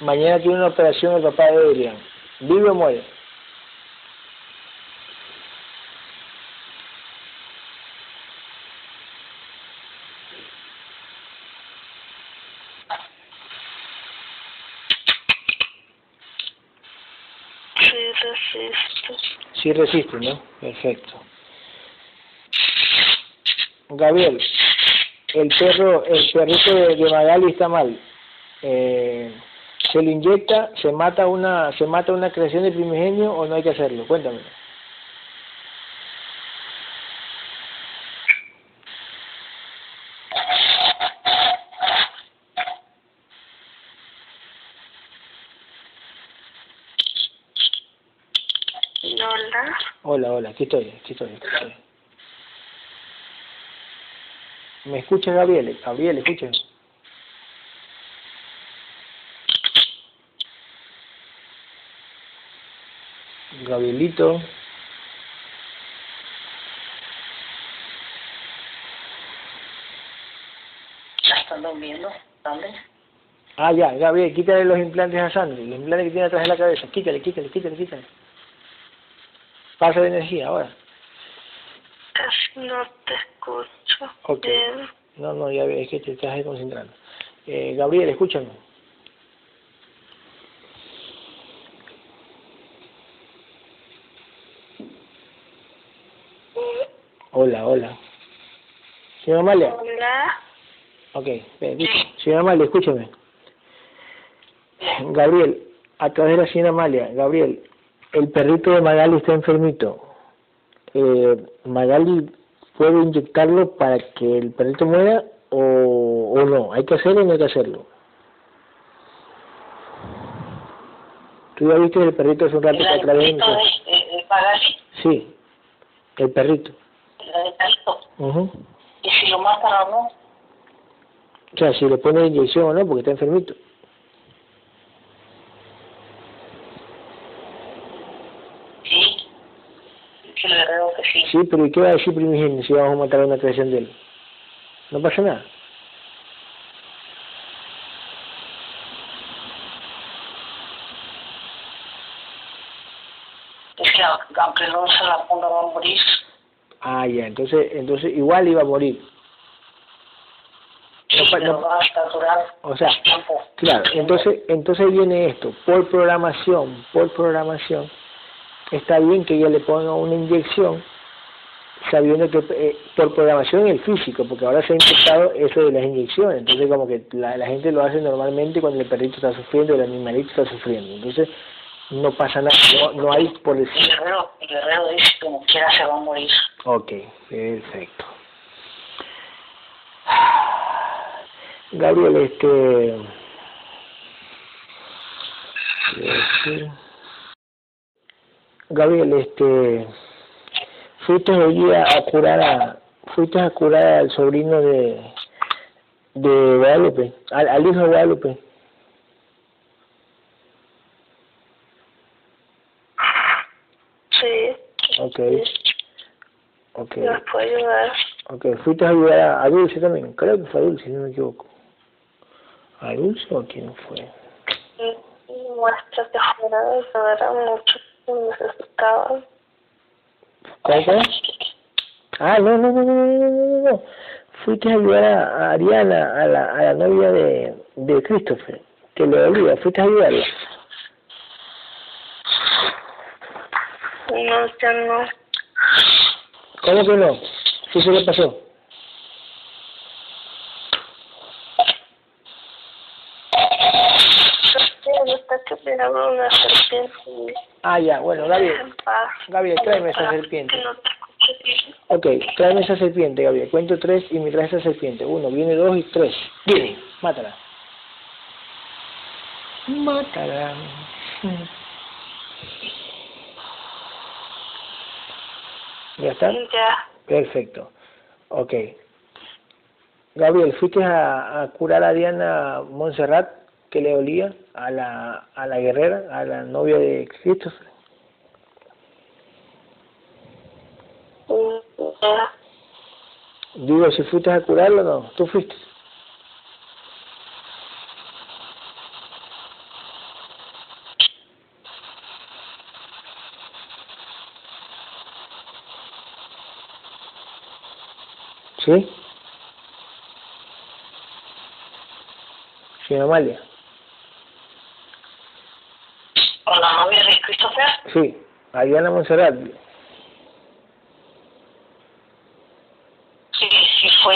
Mañana tiene una operación el papá de Adrián. ¿Vive o muere? Sí resiste, ¿no? Perfecto. Gabriel, el perro, el perrito de, de Magali está mal. Eh, ¿Se le inyecta, se mata una, se mata una creación de primigenio o no hay que hacerlo? Cuéntame. Aquí estoy, aquí estoy, aquí estoy. ¿Me escucha Gabriel? Gabriel, escucha. Gabrielito. Ya están durmiendo, ¿vale? Ah, ya, Gabriel, quítale los implantes a Sandro, los implantes que tiene atrás de la cabeza. Quítale, quítale, quítale, quítale. Pasa de energía ahora. No te escucho. Ok. Bien. No, no, ya es que te estás desconcentrando. Eh, Gabriel, escúchame. Hola, hola. Señora Amalia. Hola. Ok, ven, señora Amalia, escúchame. Gabriel, a través de la señora Amalia, Gabriel, el perrito de Magali está enfermito. Eh, Magali puede inyectarlo para que el perrito muera o, o no. ¿Hay que hacerlo o no hay que hacerlo? ¿Tú ya viste el perrito hace un rato que a través de Magali, Sí, el perrito. Calito. Ujú. Y si lo matan o no, O sea, si le pone inyección o no, porque está enfermito. Sí. Sí. Pero ¿y qué va a decir Primigenio si vamos a matar a una creación de él? No pasa nada. Es que aunque no se la ponga va a morir. Ah, ya, entonces, entonces igual iba a morir. Sí, No pero no- va a durar O sea, tiempo. Claro, entonces, entonces viene esto, por programación, por programación, está bien que ella le ponga una inyección, sabiendo que eh, por programación el físico, porque ahora se ha infectado eso de las inyecciones, entonces como que la, la gente lo hace normalmente cuando el perrito está sufriendo, el animalito está sufriendo, entonces no pasa nada, no, no hay por El decir, Guerrero, el Guerrero dice que como quiera se va a morir. ok, perfecto. Gabriel, este... este, Gabriel, este, fuiste hoy a curar a, fuiste a curar al sobrino de, de Guadalupe, al, al hijo de Guadalupe. Sí, Ok, ok, nos puede ayudar. ok, fuiste a ayudar a, a Dulce también, creo que fue a Dulce, si no me equivoco. ¿A Dulce o a quién fue? Fuera de ayudar mucho que necesitaban. ¿Cuál fue? Ah, no, no, no, no, no, no, Fuiste a ayudar a, Ariana, a la, a la novia de, de Christopher, que le dolía, fuiste a ayudarla. No, ya no. ¿Cómo que no? ¿Sí se le pasó? Una serpiente. Ah, ya, bueno, Gabriel. Gabriel, tráeme esa serpiente. Ok, tráeme esa serpiente, Gabriel. Cuento tres y me traes esa serpiente. Uno, viene dos y tres. Viene, mátala. Mátala. ¿Ya está? Ya. Perfecto. Ok. Gabriel, ¿fuiste a, a curar a Diana Montserrat que le olía a la, a la guerrera, a la novia de Christopher? Digo, si fuiste a curarlo no, tú fuiste. ¿Sí? Sí, Amalia. ¿Con la novia de Christopher? Sí, Ariana Monserrat. Sí, sí fue.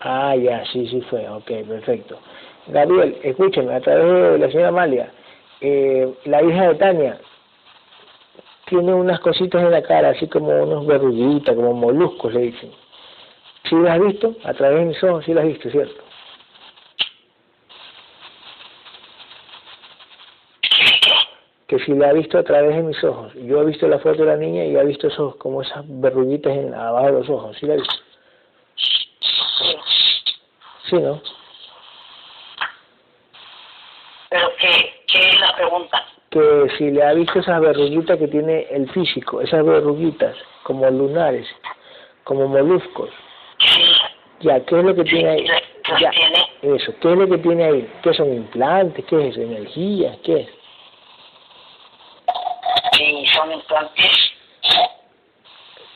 Ah, ya, sí, sí fue. Ok, perfecto. Gabriel, escúchame, a través de la señora Amalia, eh, la hija de Tania tiene unas cositas en la cara, así como unos verruguitas, como moluscos, le dicen. ¿Sí las has visto? A través de mis ojos, sí las has visto, ¿cierto? Que si la ha visto a través de mis ojos. Yo he visto la foto de la niña y he visto esos, como esas verruguitas en, abajo de los ojos, ¿sí la has visto? Sí, ¿no? Pero que, que es la pregunta. que si le ha visto esas verruguitas que tiene el físico, esas verruguitas como lunares, como moluscos, Sí, ya, ¿qué es lo que tiene ahí? Ya, tiene. eso, ¿qué es lo que tiene ahí? ¿Qué son implantes? ¿Qué es eso? ¿Energías? ¿Qué es?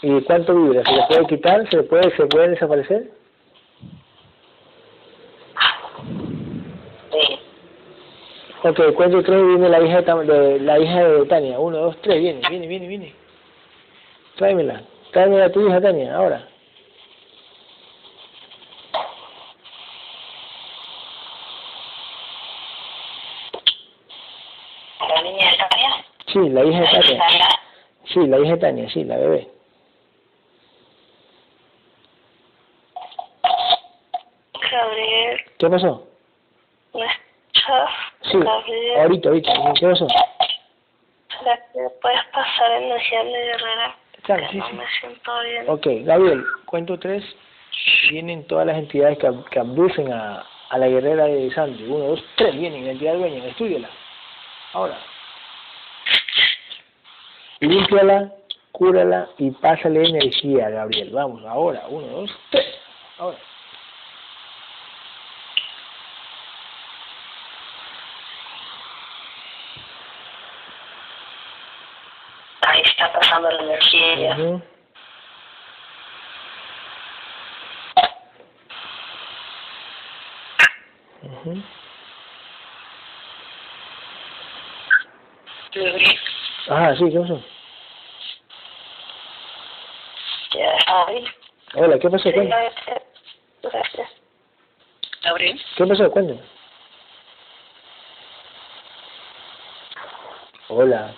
¿Y cuánto vibra? ¿Se le puede quitar? ¿Se le puede, se puede desaparecer? Sí. Ok, cuento tres viene la hija de- la hija de Tania. Uno, dos, tres, viene, viene, viene, viene. Tráemela, tráemela a tu hija Tania, ahora. ¿La niña de Tania? Sí, la hija de Tania. Sí, la hija de Tania, sí, la bebé. Gabriel, ¿Qué pasó? ¿me escuchas? Sí, Gabriel, ahorita, ahorita. ¿Qué pasó? ¿será que puedes pasar energía de guerrera? Claro, sí, no sí. me siento bien. Ok, Gabriel, cuento tres. Vienen todas las entidades que, que abducen a, a la guerrera de Sandy. Uno, dos, tres, vienen. Entidad dueña, estúdiala. Ahora. Límpiala cúrala y pásale energía, Gabriel. Vamos, ahora, uno, dos, tres, ahora. Ahí está pasando la energía. Ujú. Ah, sí, ¿qué pasó? ya sabes. Hola, ¿qué pasó? Cuéntame. Gracias. Gabriel, ¿Qué pasó? Cuéntame. Hola,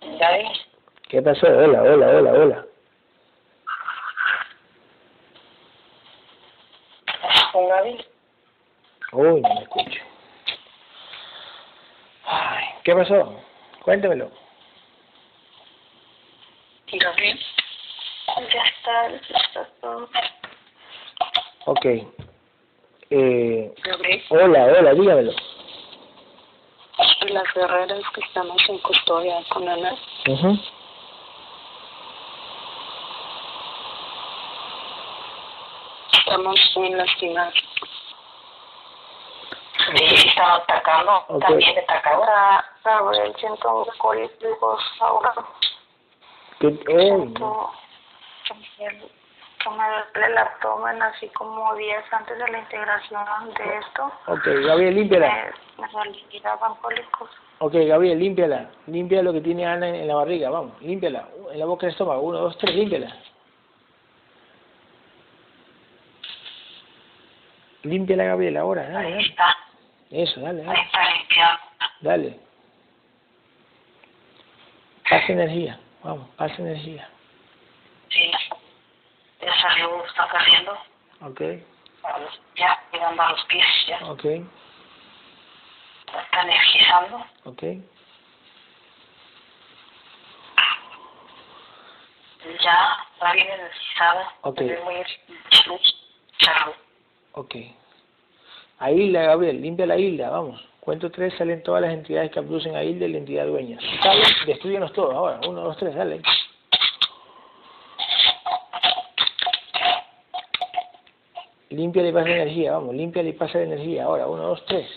Gabriel, ¿qué pasó? Hola, hola, hola, hola. con Gabriel. Uy, no me escucho. Ay, ¿qué pasó? Cuéntamelo. Y Gabriel, ya está, ya está todo. Ok. Eh, hola, hola, dígamelo. las guerreras que estamos en custodia con Ana, Ujú. estamos muy lastimadas. Sí, estaba atacando, Ok. también atacaba. Gabriel, siento un cólicos ahora. ¿Qué? Me duele el abdomen así como días antes de la integración de esto. Ok, Gabriel, límpiala. Me, me cólicos. Ok, Gabriel, límpiala. Limpia lo que tiene Ana en, en la barriga, vamos, límpiala. En la boca del estómago, uno, dos, tres, límpiala. Límpiala, Gabriel, ahora, dale, Ahí dale. está, Eso, dale, ahí dale. está limpiado. Dale. Pasa energía, vamos, pasa energía. Sí, ya salió, está saliendo. Ok, Ya, llegando a los pies, ya ok, está energizando. ok. Ya está bien energizada. Ok. Muy. Ok. A Hilda, Gabriel, limpia la Hilda, vamos. Cuento tres, salen todas las entidades que abducen a Hilda y la entidad dueña. Salen, destruyenos todos ahora. Uno, dos, tres, dale. Limpia y pasa la energía, vamos, limpia y pasa la energía. Ahora, uno, dos, tres.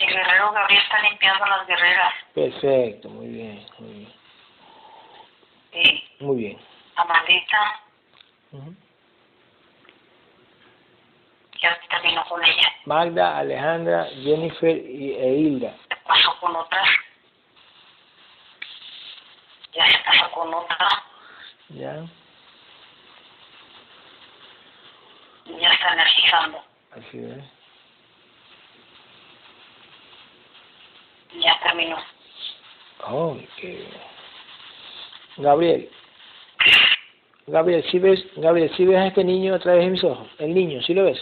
El guerrero Gabriel está limpiando las guerreras. Perfecto, muy bien, muy bien. Y Muy bien. Amandita con ella. Magda, Alejandra, Jennifer y, e Hilda. Se pasó con otras. Ya se pasó con otra. ¿Ya? Y ya está energizando. Así es. Ya terminó. Oh, qué. Gabriel. Gabriel, si ves, Gabriel, si ves a este niño a través de mis ojos, el niño, ¿sí lo ves?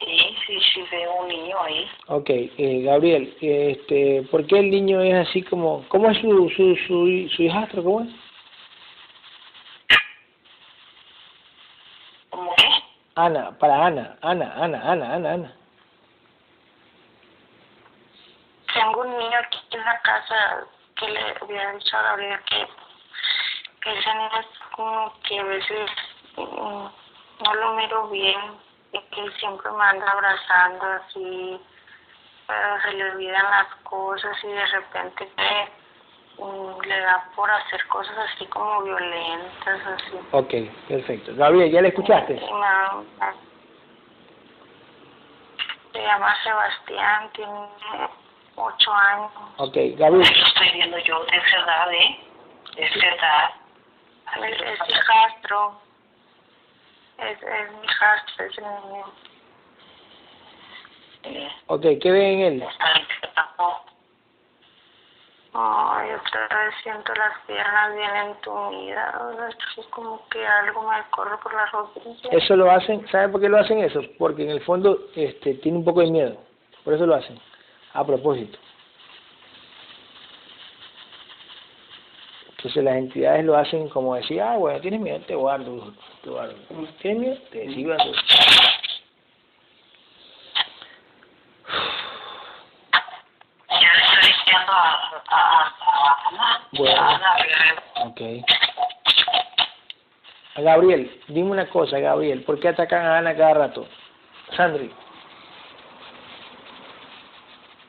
Sí, sí, sí veo un niño ahí. Ok, eh, Gabriel, este, ¿por qué el niño es así como, cómo es su, su, su, su hijastro, cómo es? ¿Cómo qué? Ana, para Ana, Ana, Ana, Ana, Ana, Ana. Tengo un niño aquí en la casa que le había dicho a Gabriel que, que ese niño es como que a veces mm, no lo miro bien y que siempre me anda abrazando así, pero se le olvidan las cosas y de repente que mm, le da por hacer cosas así como violentas, así. Ok, perfecto. Gabriel, ¿ya le escuchaste? Y me- me- se llama Sebastián, tiene ocho años. Ok, Gabriel, Lo estoy viendo yo de esa edad, ¿eh? De esa edad. Es, es hijastro. Es, es mi hijastro, es el niño. Eh, ok, ¿qué ve en él? Ay, otra vez siento las piernas bien entumidas. Es como que algo me corre por las rodillas. Eso lo hacen, ¿sabe por qué lo hacen eso? Porque en el fondo este, tiene un poco de miedo, por eso lo hacen, a propósito. Entonces las entidades lo hacen como decir, ah, bueno, tienes miedo, te guardo, te guardo. ¿Tienes miedo? Te sigo dando. Ya le estoy diciendo a, a, a Ana, Bueno. Ok. Gabriel, dime una cosa, Gabriel, ¿por qué atacan a Ana cada rato? Sandri,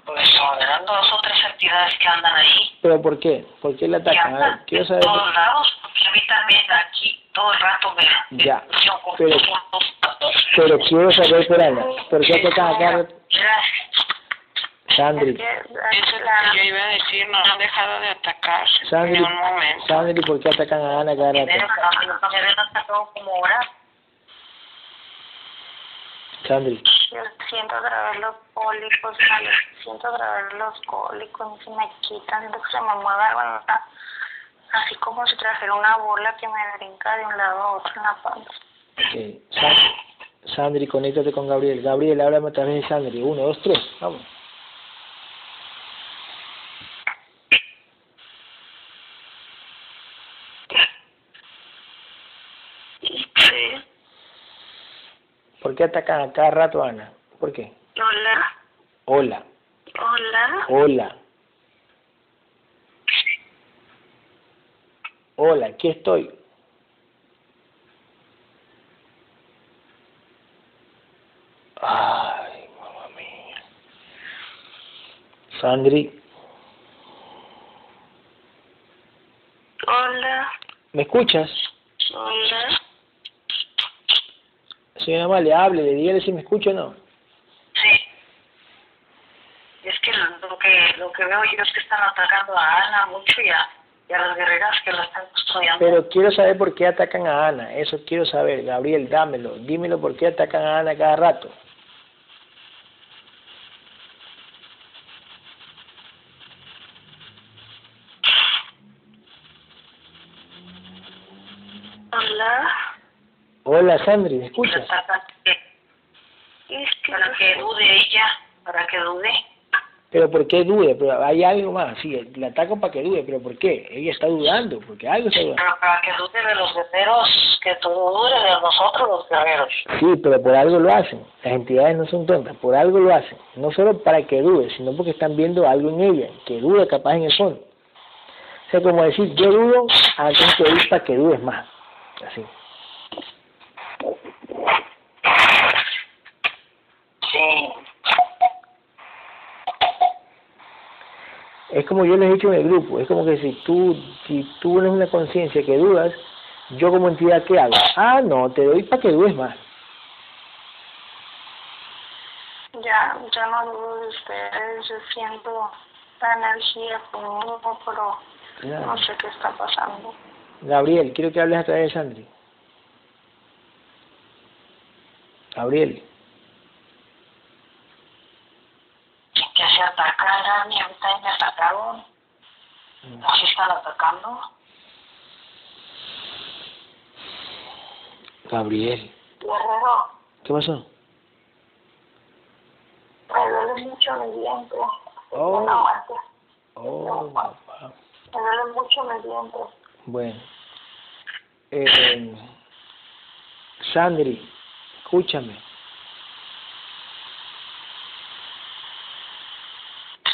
Pues no, eran dos o tres entidades que andan ahí. ¿pero por qué? ¿Por qué le atacan? A ver, quiero saber. todos lados, porque a mí también aquí todo el rato me... Ya, pero- Pero quiero saber por Ana, ¿por qué atacan a cada rato? Sandri, Eso es lo que yo iba a decir, no han dejado de atacar Sandri, ni un momento. Sandri, ¿por qué atacan a Ana cada rato? Sandri, Yo siento otra vez los cólicos, ¿vale? siento otra vez los cólicos, y se me quitan, siento que se me mueve algo, en la- así como si trajera una bola que me brinca de un lado a otro en la panza. ok. Sa- Sandri, conéctate con Gabriel. Gabriel, háblame a través de Sandri. Uno, dos, tres, vamos. Sí. ¿Por qué atacan a cada rato Ana? ¿Por qué? Hola, Hola, hola. hola. Hola, aquí estoy. Ay, mamá mía. Sandri, Hola, ¿me escuchas? hola. Señora Amalia, hable, dígale si me escucha o no. Sí. Es que lo que lo que veo yo es que están atacando a Ana mucho y a, y a las guerreras que la están custodiando. Pero quiero saber por qué atacan a Ana. Eso quiero saber. Gabriel, dámelo. Dímelo por qué atacan a Ana cada rato. Hola. Hola, Sandri, ¿me escuchas? para que dude ella, para que dude. Pero ¿por qué dude? Pero hay algo más. Sí, la atacan para que dude, pero ¿por qué? Ella está dudando, porque algo está dudando. Pero para que dude de los guerreros, que todo dude de nosotros los guerreros. Sí, pero por algo lo hacen. Las entidades no son tontas, por algo lo hacen. No solo para que dude, sino porque están viendo algo en ella, que duda capaz en el fondo. O sea, como decir, yo dudo, hacen que ir para que dudes más. Así. Sí. Es como yo les he dicho en el grupo, es como que si tú, si tú tienes una conciencia que dudas, yo como entidad, ¿qué hago? Ah, no, te doy para que dudes más. Ya, ya no dudo de ustedes, yo siento la energía conmigo, pero no sé qué está pasando. Gabriel, quiero que hables a través de Sandri. Gabriel, Que se atacaran y ahorita me atacaron. Así están atacando. Gabriel, Guerrero, ¿qué pasó? me duele mucho mi vientre. Oh. Oh, papá. Me duele mucho mi vientre. Bueno. Eh, Sandri, escúchame.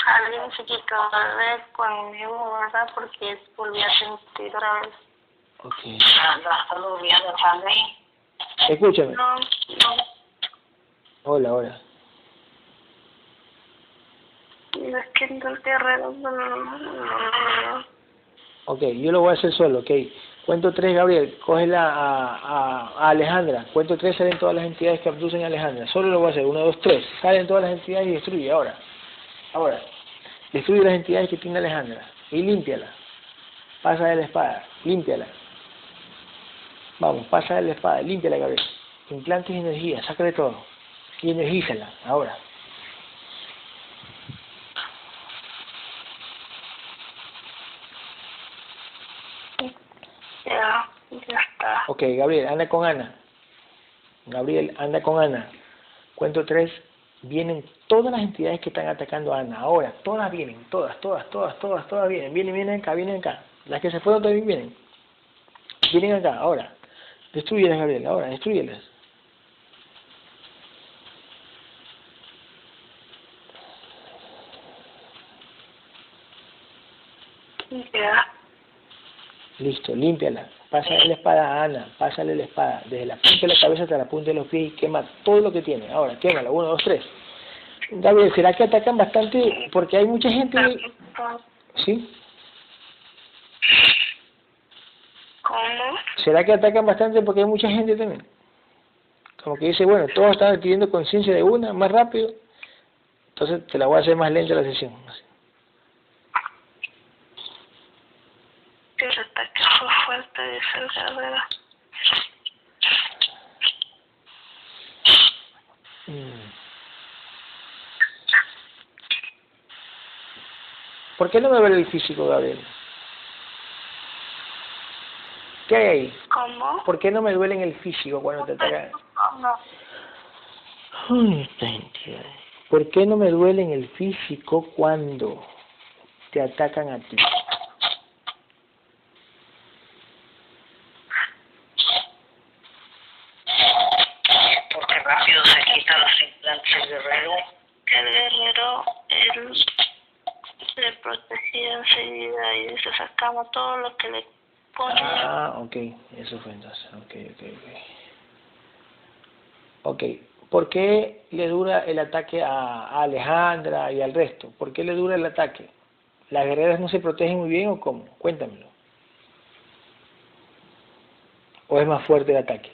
Alguien se quitó bebé conmigo, ¿verdad? Porque volví a sentir otra vez. Ok. Escúchame. No, no. Hola, hola. Es que no, no. Ok, yo lo voy a hacer solo, ok. Cuento tres, Gabriel. Cógela a, a, a Alejandra. Cuento tres, salen todas las entidades que abducen a Alejandra. Solo lo voy a hacer. Uno, dos, tres. Salen todas las entidades y destruye. Ahora. Ahora. Destruye las entidades que tiene Alejandra. Y límpiala. Pasa de la espada. Límpiala. Vamos, pasa de la espada. Límpiala, Gabriel. Implantes y energía. Sácale todo. Y energízala. Ahora. Ya, ya está. Ok, Gabriel, anda con Ana. Gabriel, anda con Ana. Cuento tres. Vienen todas las entidades que están atacando a Ana. Ahora, todas vienen. Todas, todas, todas, todas, todas vienen. Vienen, vienen acá, vienen acá. Las que se fueron también vienen. Vienen acá, ahora. Destruyelas, Gabriel, ahora, destruyelas. Ya. Listo, límpiala. Pásale la espada a Ana, pásale la espada, desde la punta de la cabeza hasta la punta de los pies y quema todo lo que tiene. Ahora, quémala, uno, dos, tres. Gabriel, ¿será que atacan bastante? Porque hay mucha gente... ¿Sí? ¿Cómo? ¿Será que atacan bastante porque hay mucha gente también? Como que dice, bueno, todos están adquiriendo conciencia de una, más rápido. Entonces te la voy a hacer más lenta la sesión. así. El ataque guerrero. Mm. ¿Por qué no me duele el físico, Gabriel? ¿Qué hay ahí? ¿Cómo? ¿Por qué no me duele en el físico cuando te atacan? ¿Por qué no me duele en el físico cuando te atacan a ti? porque rápido se quitan los implantes del guerrero. El guerrero, él le protegía enseguida y todo lo que le ponía. Ah, ok, eso fue entonces. Ok, ok, ok. Ok, ¿por qué le dura el ataque a, a Alejandra y al resto? ¿Por qué le dura el ataque? ¿Las guerreras no se protegen muy bien o cómo? Cuéntamelo. ¿O es más fuerte el ataque?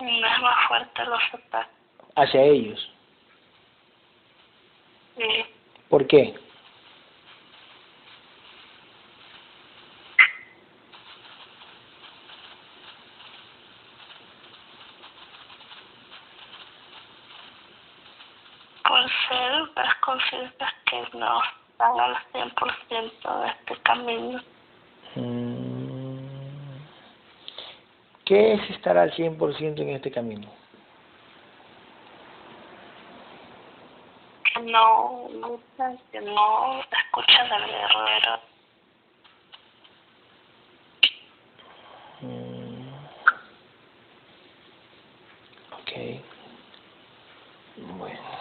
No es más fuerte los ataques. Hacia ellos. Sí. ¿Por qué? Por ser conciencias que no están al 100% de este camino. Mm. ¿Qué es estar al 100% en este camino? Que no luchan, que no escuchan al guerrero. Mm. Ok. Bueno.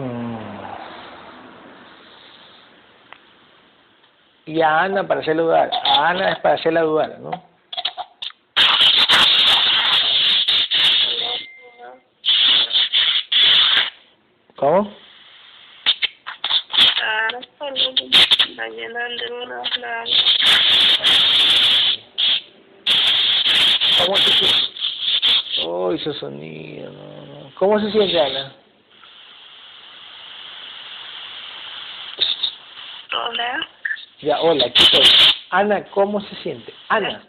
Mm. Y a Ana para hacerla dudar. A Ana es para hacerla dudar, ¿no? ¿Cómo? La ¿Cómo se siente? Oh, ese sonido. ¿Cómo se siente Ana? Ya, hola, aquí estoy. Ana, ¿cómo se siente? Ana.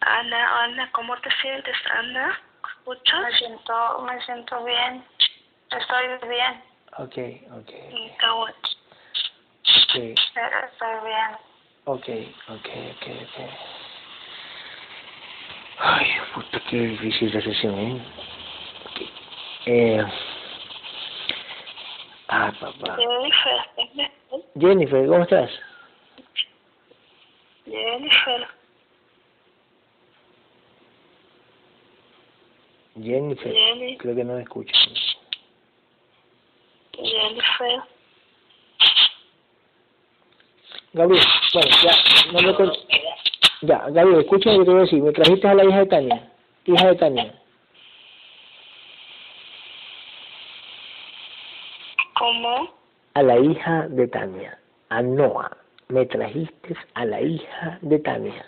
Ana, Ana, ¿cómo te sientes, Ana? ¿Escuchas? Me siento, me siento bien. Estoy bien. Ok, ok, Qué bueno. ok. Estoy bien. Ok, ok, ok, ok. Ay, puta, qué difícil la sesión, ¿eh? Ok. Eh... Ah, papá. Jennifer, ¿cómo estás? Jennifer, Jennifer, Jenny. creo que no me escucha. Jennifer. Gabriel, bueno, ya, no me con... Ya, Gabriel, escucha lo que te voy a decir. Me trajiste a la hija de Tania. Hija de Tania. ¿Cómo? A la hija de Tania. A Noah. Me trajiste a la hija de Tania.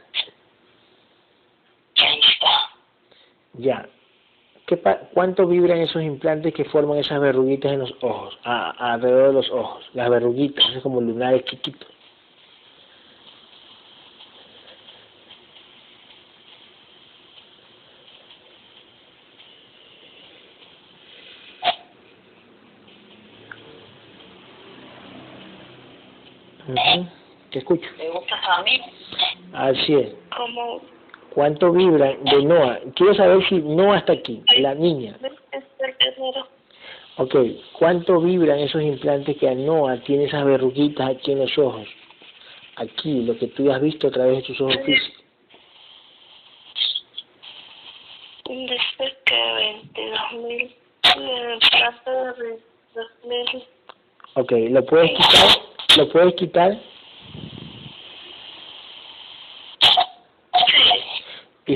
Ahí está. Ya. ¿Qué pa ¿Cuánto vibran esos implantes que forman esas verruguitas en los ojos? A- alrededor de los ojos. Las verruguitas, es como lunares chiquitos. Ujú, Te escucho. ¿Le gustas a mí? Así es. ¿Cuánto vibran de Noah? Quiero saber si Noah está aquí, la niña. Ok, ¿cuánto vibran esos implantes que Anoa tiene esas verruguitas aquí en los ojos? Aquí, lo que tú has visto a través de tus ojos físicos. Dice que 22 mil, el plazo de 2 mil, Ok, ¿lo puedes quitar? ¿Lo puedes quitar?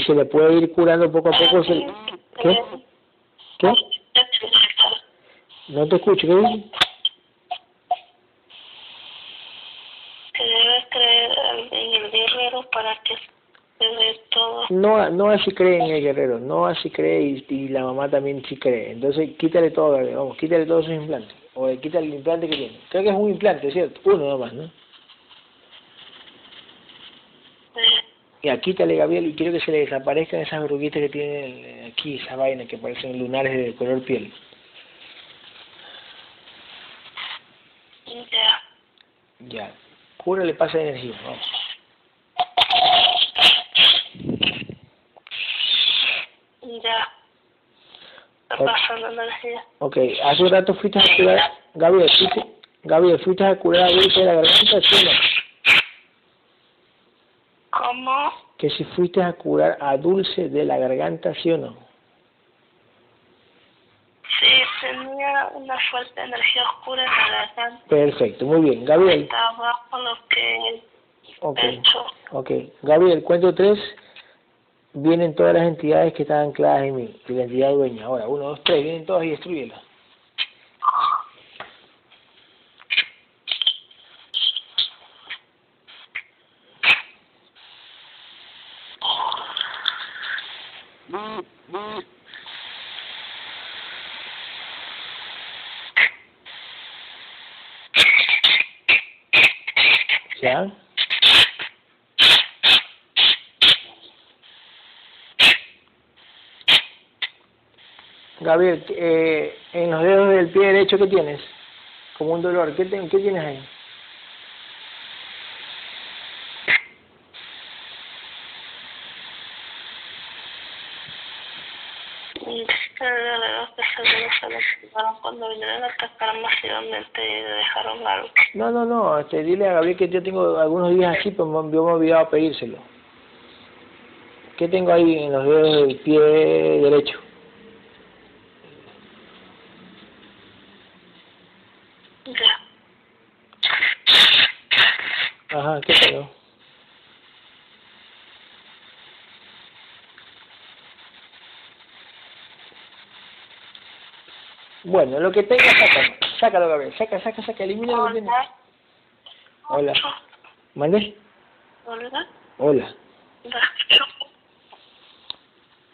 Se le puede ir curando poco a poco. se- ¿Qué? ¿Qué? No te escucho, ¿qué dices? que debe creer en el guerrero para que todo. No, no así cree en el guerrero, no así cree y, y la mamá también sí cree. Entonces quítale todo, vamos, quítale todos esos implantes. O le quita el implante que tiene. Creo que es un implante, ¿cierto? Uno nomás, ¿no? Eh, Ya, quítale, Gabriel, y quiero que se le desaparezcan esas verruguitas que tiene aquí, esa vaina que parecen lunares de color piel. ya, Ya. Cúrale, pasa de energía, vamos. ya. Pasando la energía. Ok, hace un rato fuiste a curar, Gabriel, fuiste, Gabriel, fuiste a curar a Dulce de la garganta, ¿sí? ¿Cómo? Que si fuiste a curar a Dulce de la garganta, ¿sí o no? Sí, tenía una fuerte energía oscura en la garganta. Perfecto, muy bien. Gabriel, Estaba con lo que ok, he hecho. ok. Gabriel, cuento tres, vienen todas las entidades que están ancladas en mí, y la entidad dueña. Ahora, uno, dos, tres, vienen todas y destruyelas. Gabriel, eh, en los dedos del pie derecho, ¿qué tienes? Como un dolor. ¿Qué, te- qué tienes ahí? Cuando vinieron a atacar masivamente y dejaron algo. No, no, no. Este, dile a Gabriel que yo tengo algunos días así, pero me- yo me he olvidado pedírselo. ¿Qué tengo ahí en los dedos del pie derecho? Ya. Ajá, ¿qué tengo? Bueno, lo que tenga, sácalo. Sácalo, Gabriel. Saca, saca, saca. Elimina lo que tiene. Hola. ¿Mande? Hola. Hola.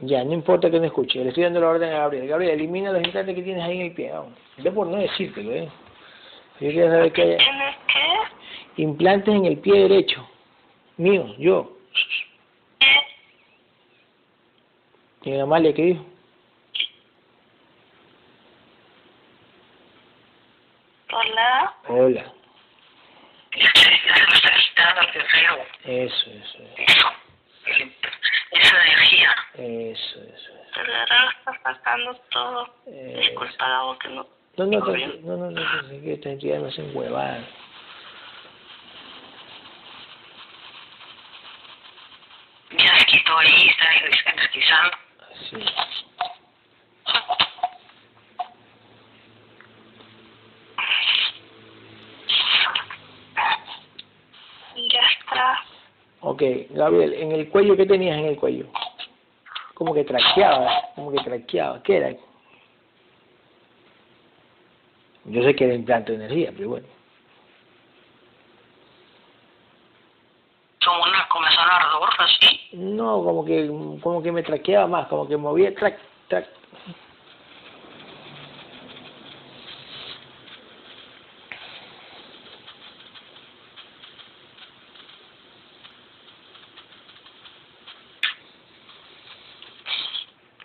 Ya, no importa que no escuche. Le estoy dando la orden a Gabriel. Gabriel, elimina los implantes que tienes ahí en el pie. Vamos. Yo por no decírtelo, ¿eh? Yo quiero saber que hay ¿Tienes qué? Implantes en el pie derecho. Mío, yo. ¿Qué? Y Amalia, ¿qué dijo? Hola. Hola. Ya se ya se lo está quitando el guerrero. Eso, eso, Eso. Esa energía. eso, eso. El guerrero está sacando todo. eso. Disculpa la voz que no. No, no, Todo tranqui- bien. no, no, no, no, es que esta entidad no hacen huevadas. Ya se quitó ahí, está energizando. Así. Ya está. Ok, Gabriel, en el cuello, ¿qué tenías en el cuello? Como que traqueaba, como que traqueaba. ¿Qué era? Yo sé que era implante de energía, pero bueno. Como una comezón ardor, así. No, como que, como que me traqueaba más, como que movía track, track.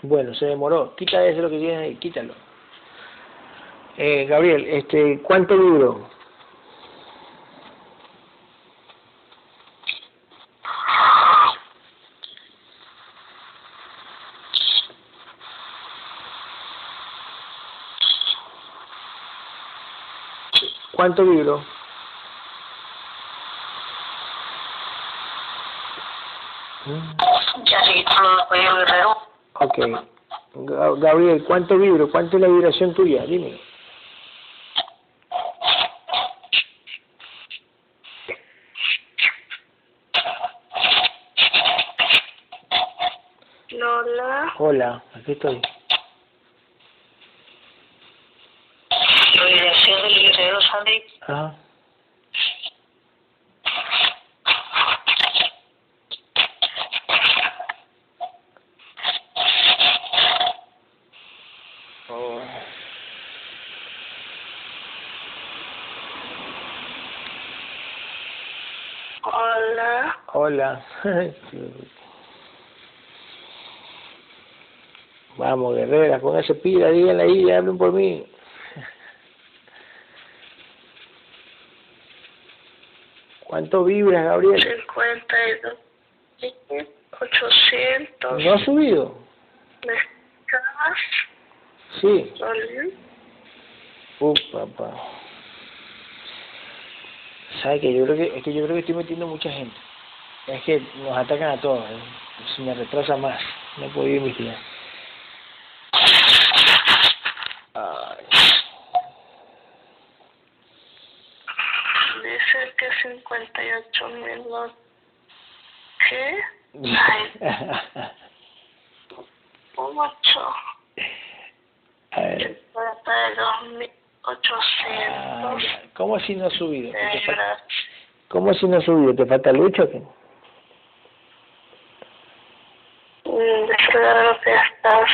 Bueno, se demoró. Quita eso lo que tienes ahí, quítalo. Eh, Gabriel, este, ¿cuánto duró? ¿Cuánto vibro? Ya sí, solo Cuello Guerrero. Ok. Ga- Gabriel, ¿cuánto vibro? ¿Cuánto es la vibración tuya? Dime. Lola, Hola, aquí estoy. Hola, Hola. Vamos, guerrera, con ese pila, díganle ahí, hablen por mí. ¿Cuánto vibras, Gabriel? 52, 800, ¿No ha subido? ¿me escuchas? Sí. Lola, Uf, papá. ¿Sabes que Yo creo que, es que yo creo que estoy metiendo mucha gente. Es que nos atacan a todos. ¿eh? Se me retrasa más. No he podido investigar. Ay. dice que 58 mil, no- ¿qué? Mucho, A ver. 42 Ah, 800, ya. ¿Cómo así no ha subido? ¿Te fa- libras. ¿Cómo así no ha subido? ¿Te falta lucha o qué? Mm, Claro que estás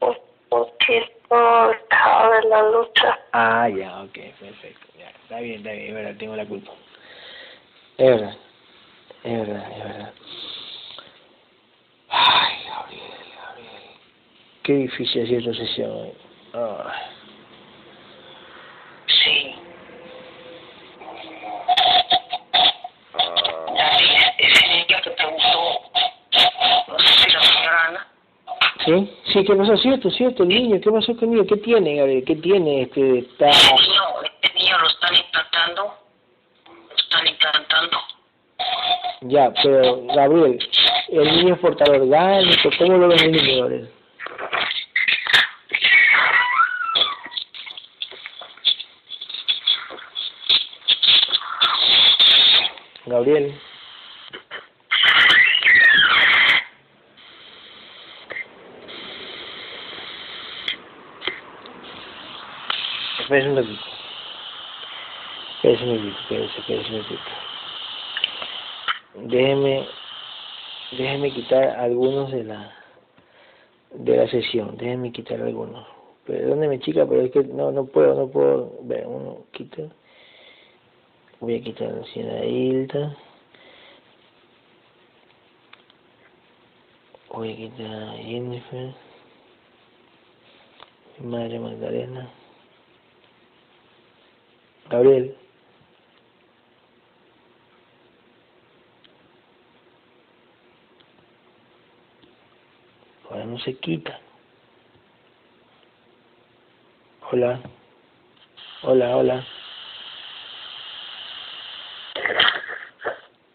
un poquito alejado de la lucha. Ah, ya, ok, perfecto. Ya, está bien, está bien, verdad, tengo la culpa. Es verdad, es verdad, es verdad. Ay, Gabriel, Gabriel. Qué difícil ha sido esta sesión hoy. Ay. Sí. Ese niño que te gustó, no sé si la señora Ana, ¿Sí? Sí, ¿qué pasó? Cierto, cierto, el niño, ¿qué pasó con el niño? ¿Qué tiene, Gabriel? ¿Qué tiene? Este, está... ese niño, este niño lo están implantando, lo Ya, pero, Gabriel, ¿el niño es portador orgánico? ¿Cómo lo el niño, Gabriel? Espérese un un ratito. Déjeme, déjeme quitar algunos de la de la sesión, déjeme quitar algunos. Perdóneme chica, pero es que no, no puedo, no puedo. Ver, uno quita. Voy a quitar a Luciana Hilda. Voy a quitar a Jennifer. Madre Magdalena. Gabriel. No se quita. Hola. Hola, hola.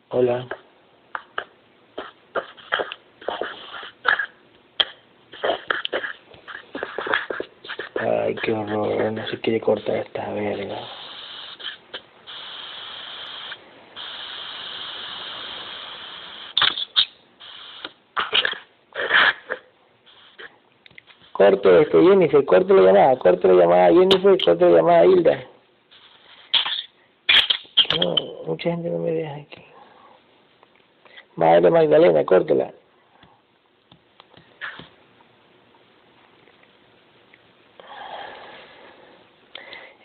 Hola. Ay, qué horror. No se quiere cortar esta verga. Corte este Jennifer, corte la llamada, corte la llamada Jennifer, corte la llamada Hilda. No, mucha gente no me deja aquí. Madre Magdalena, córtela.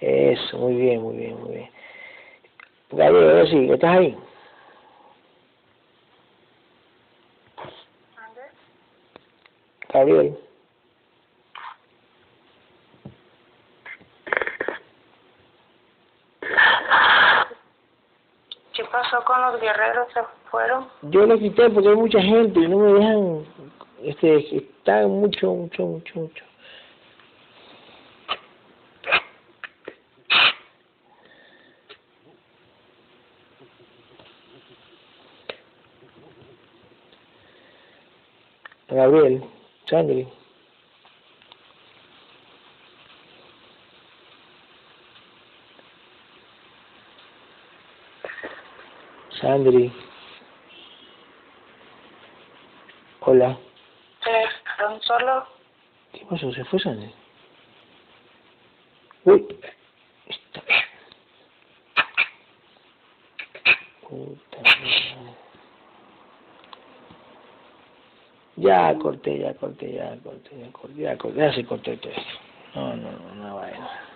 Eso, muy bien, muy bien, muy bien. Gabriel, ahora sí, ¿estás ahí? Gabriel. yo lo quité porque hay mucha gente y no me dejan, este, está mucho, mucho, mucho, mucho. Gabriel. Sandri. Hola. ¿Se quedaron solo? ¿Qué pasó? ¿Se fue Sandri? Uy. Está. Puta madre. Ya corté, ya corté, ya corté, ya corté, ya corté, ya se cortó todo esto. No, no, no, no vaina.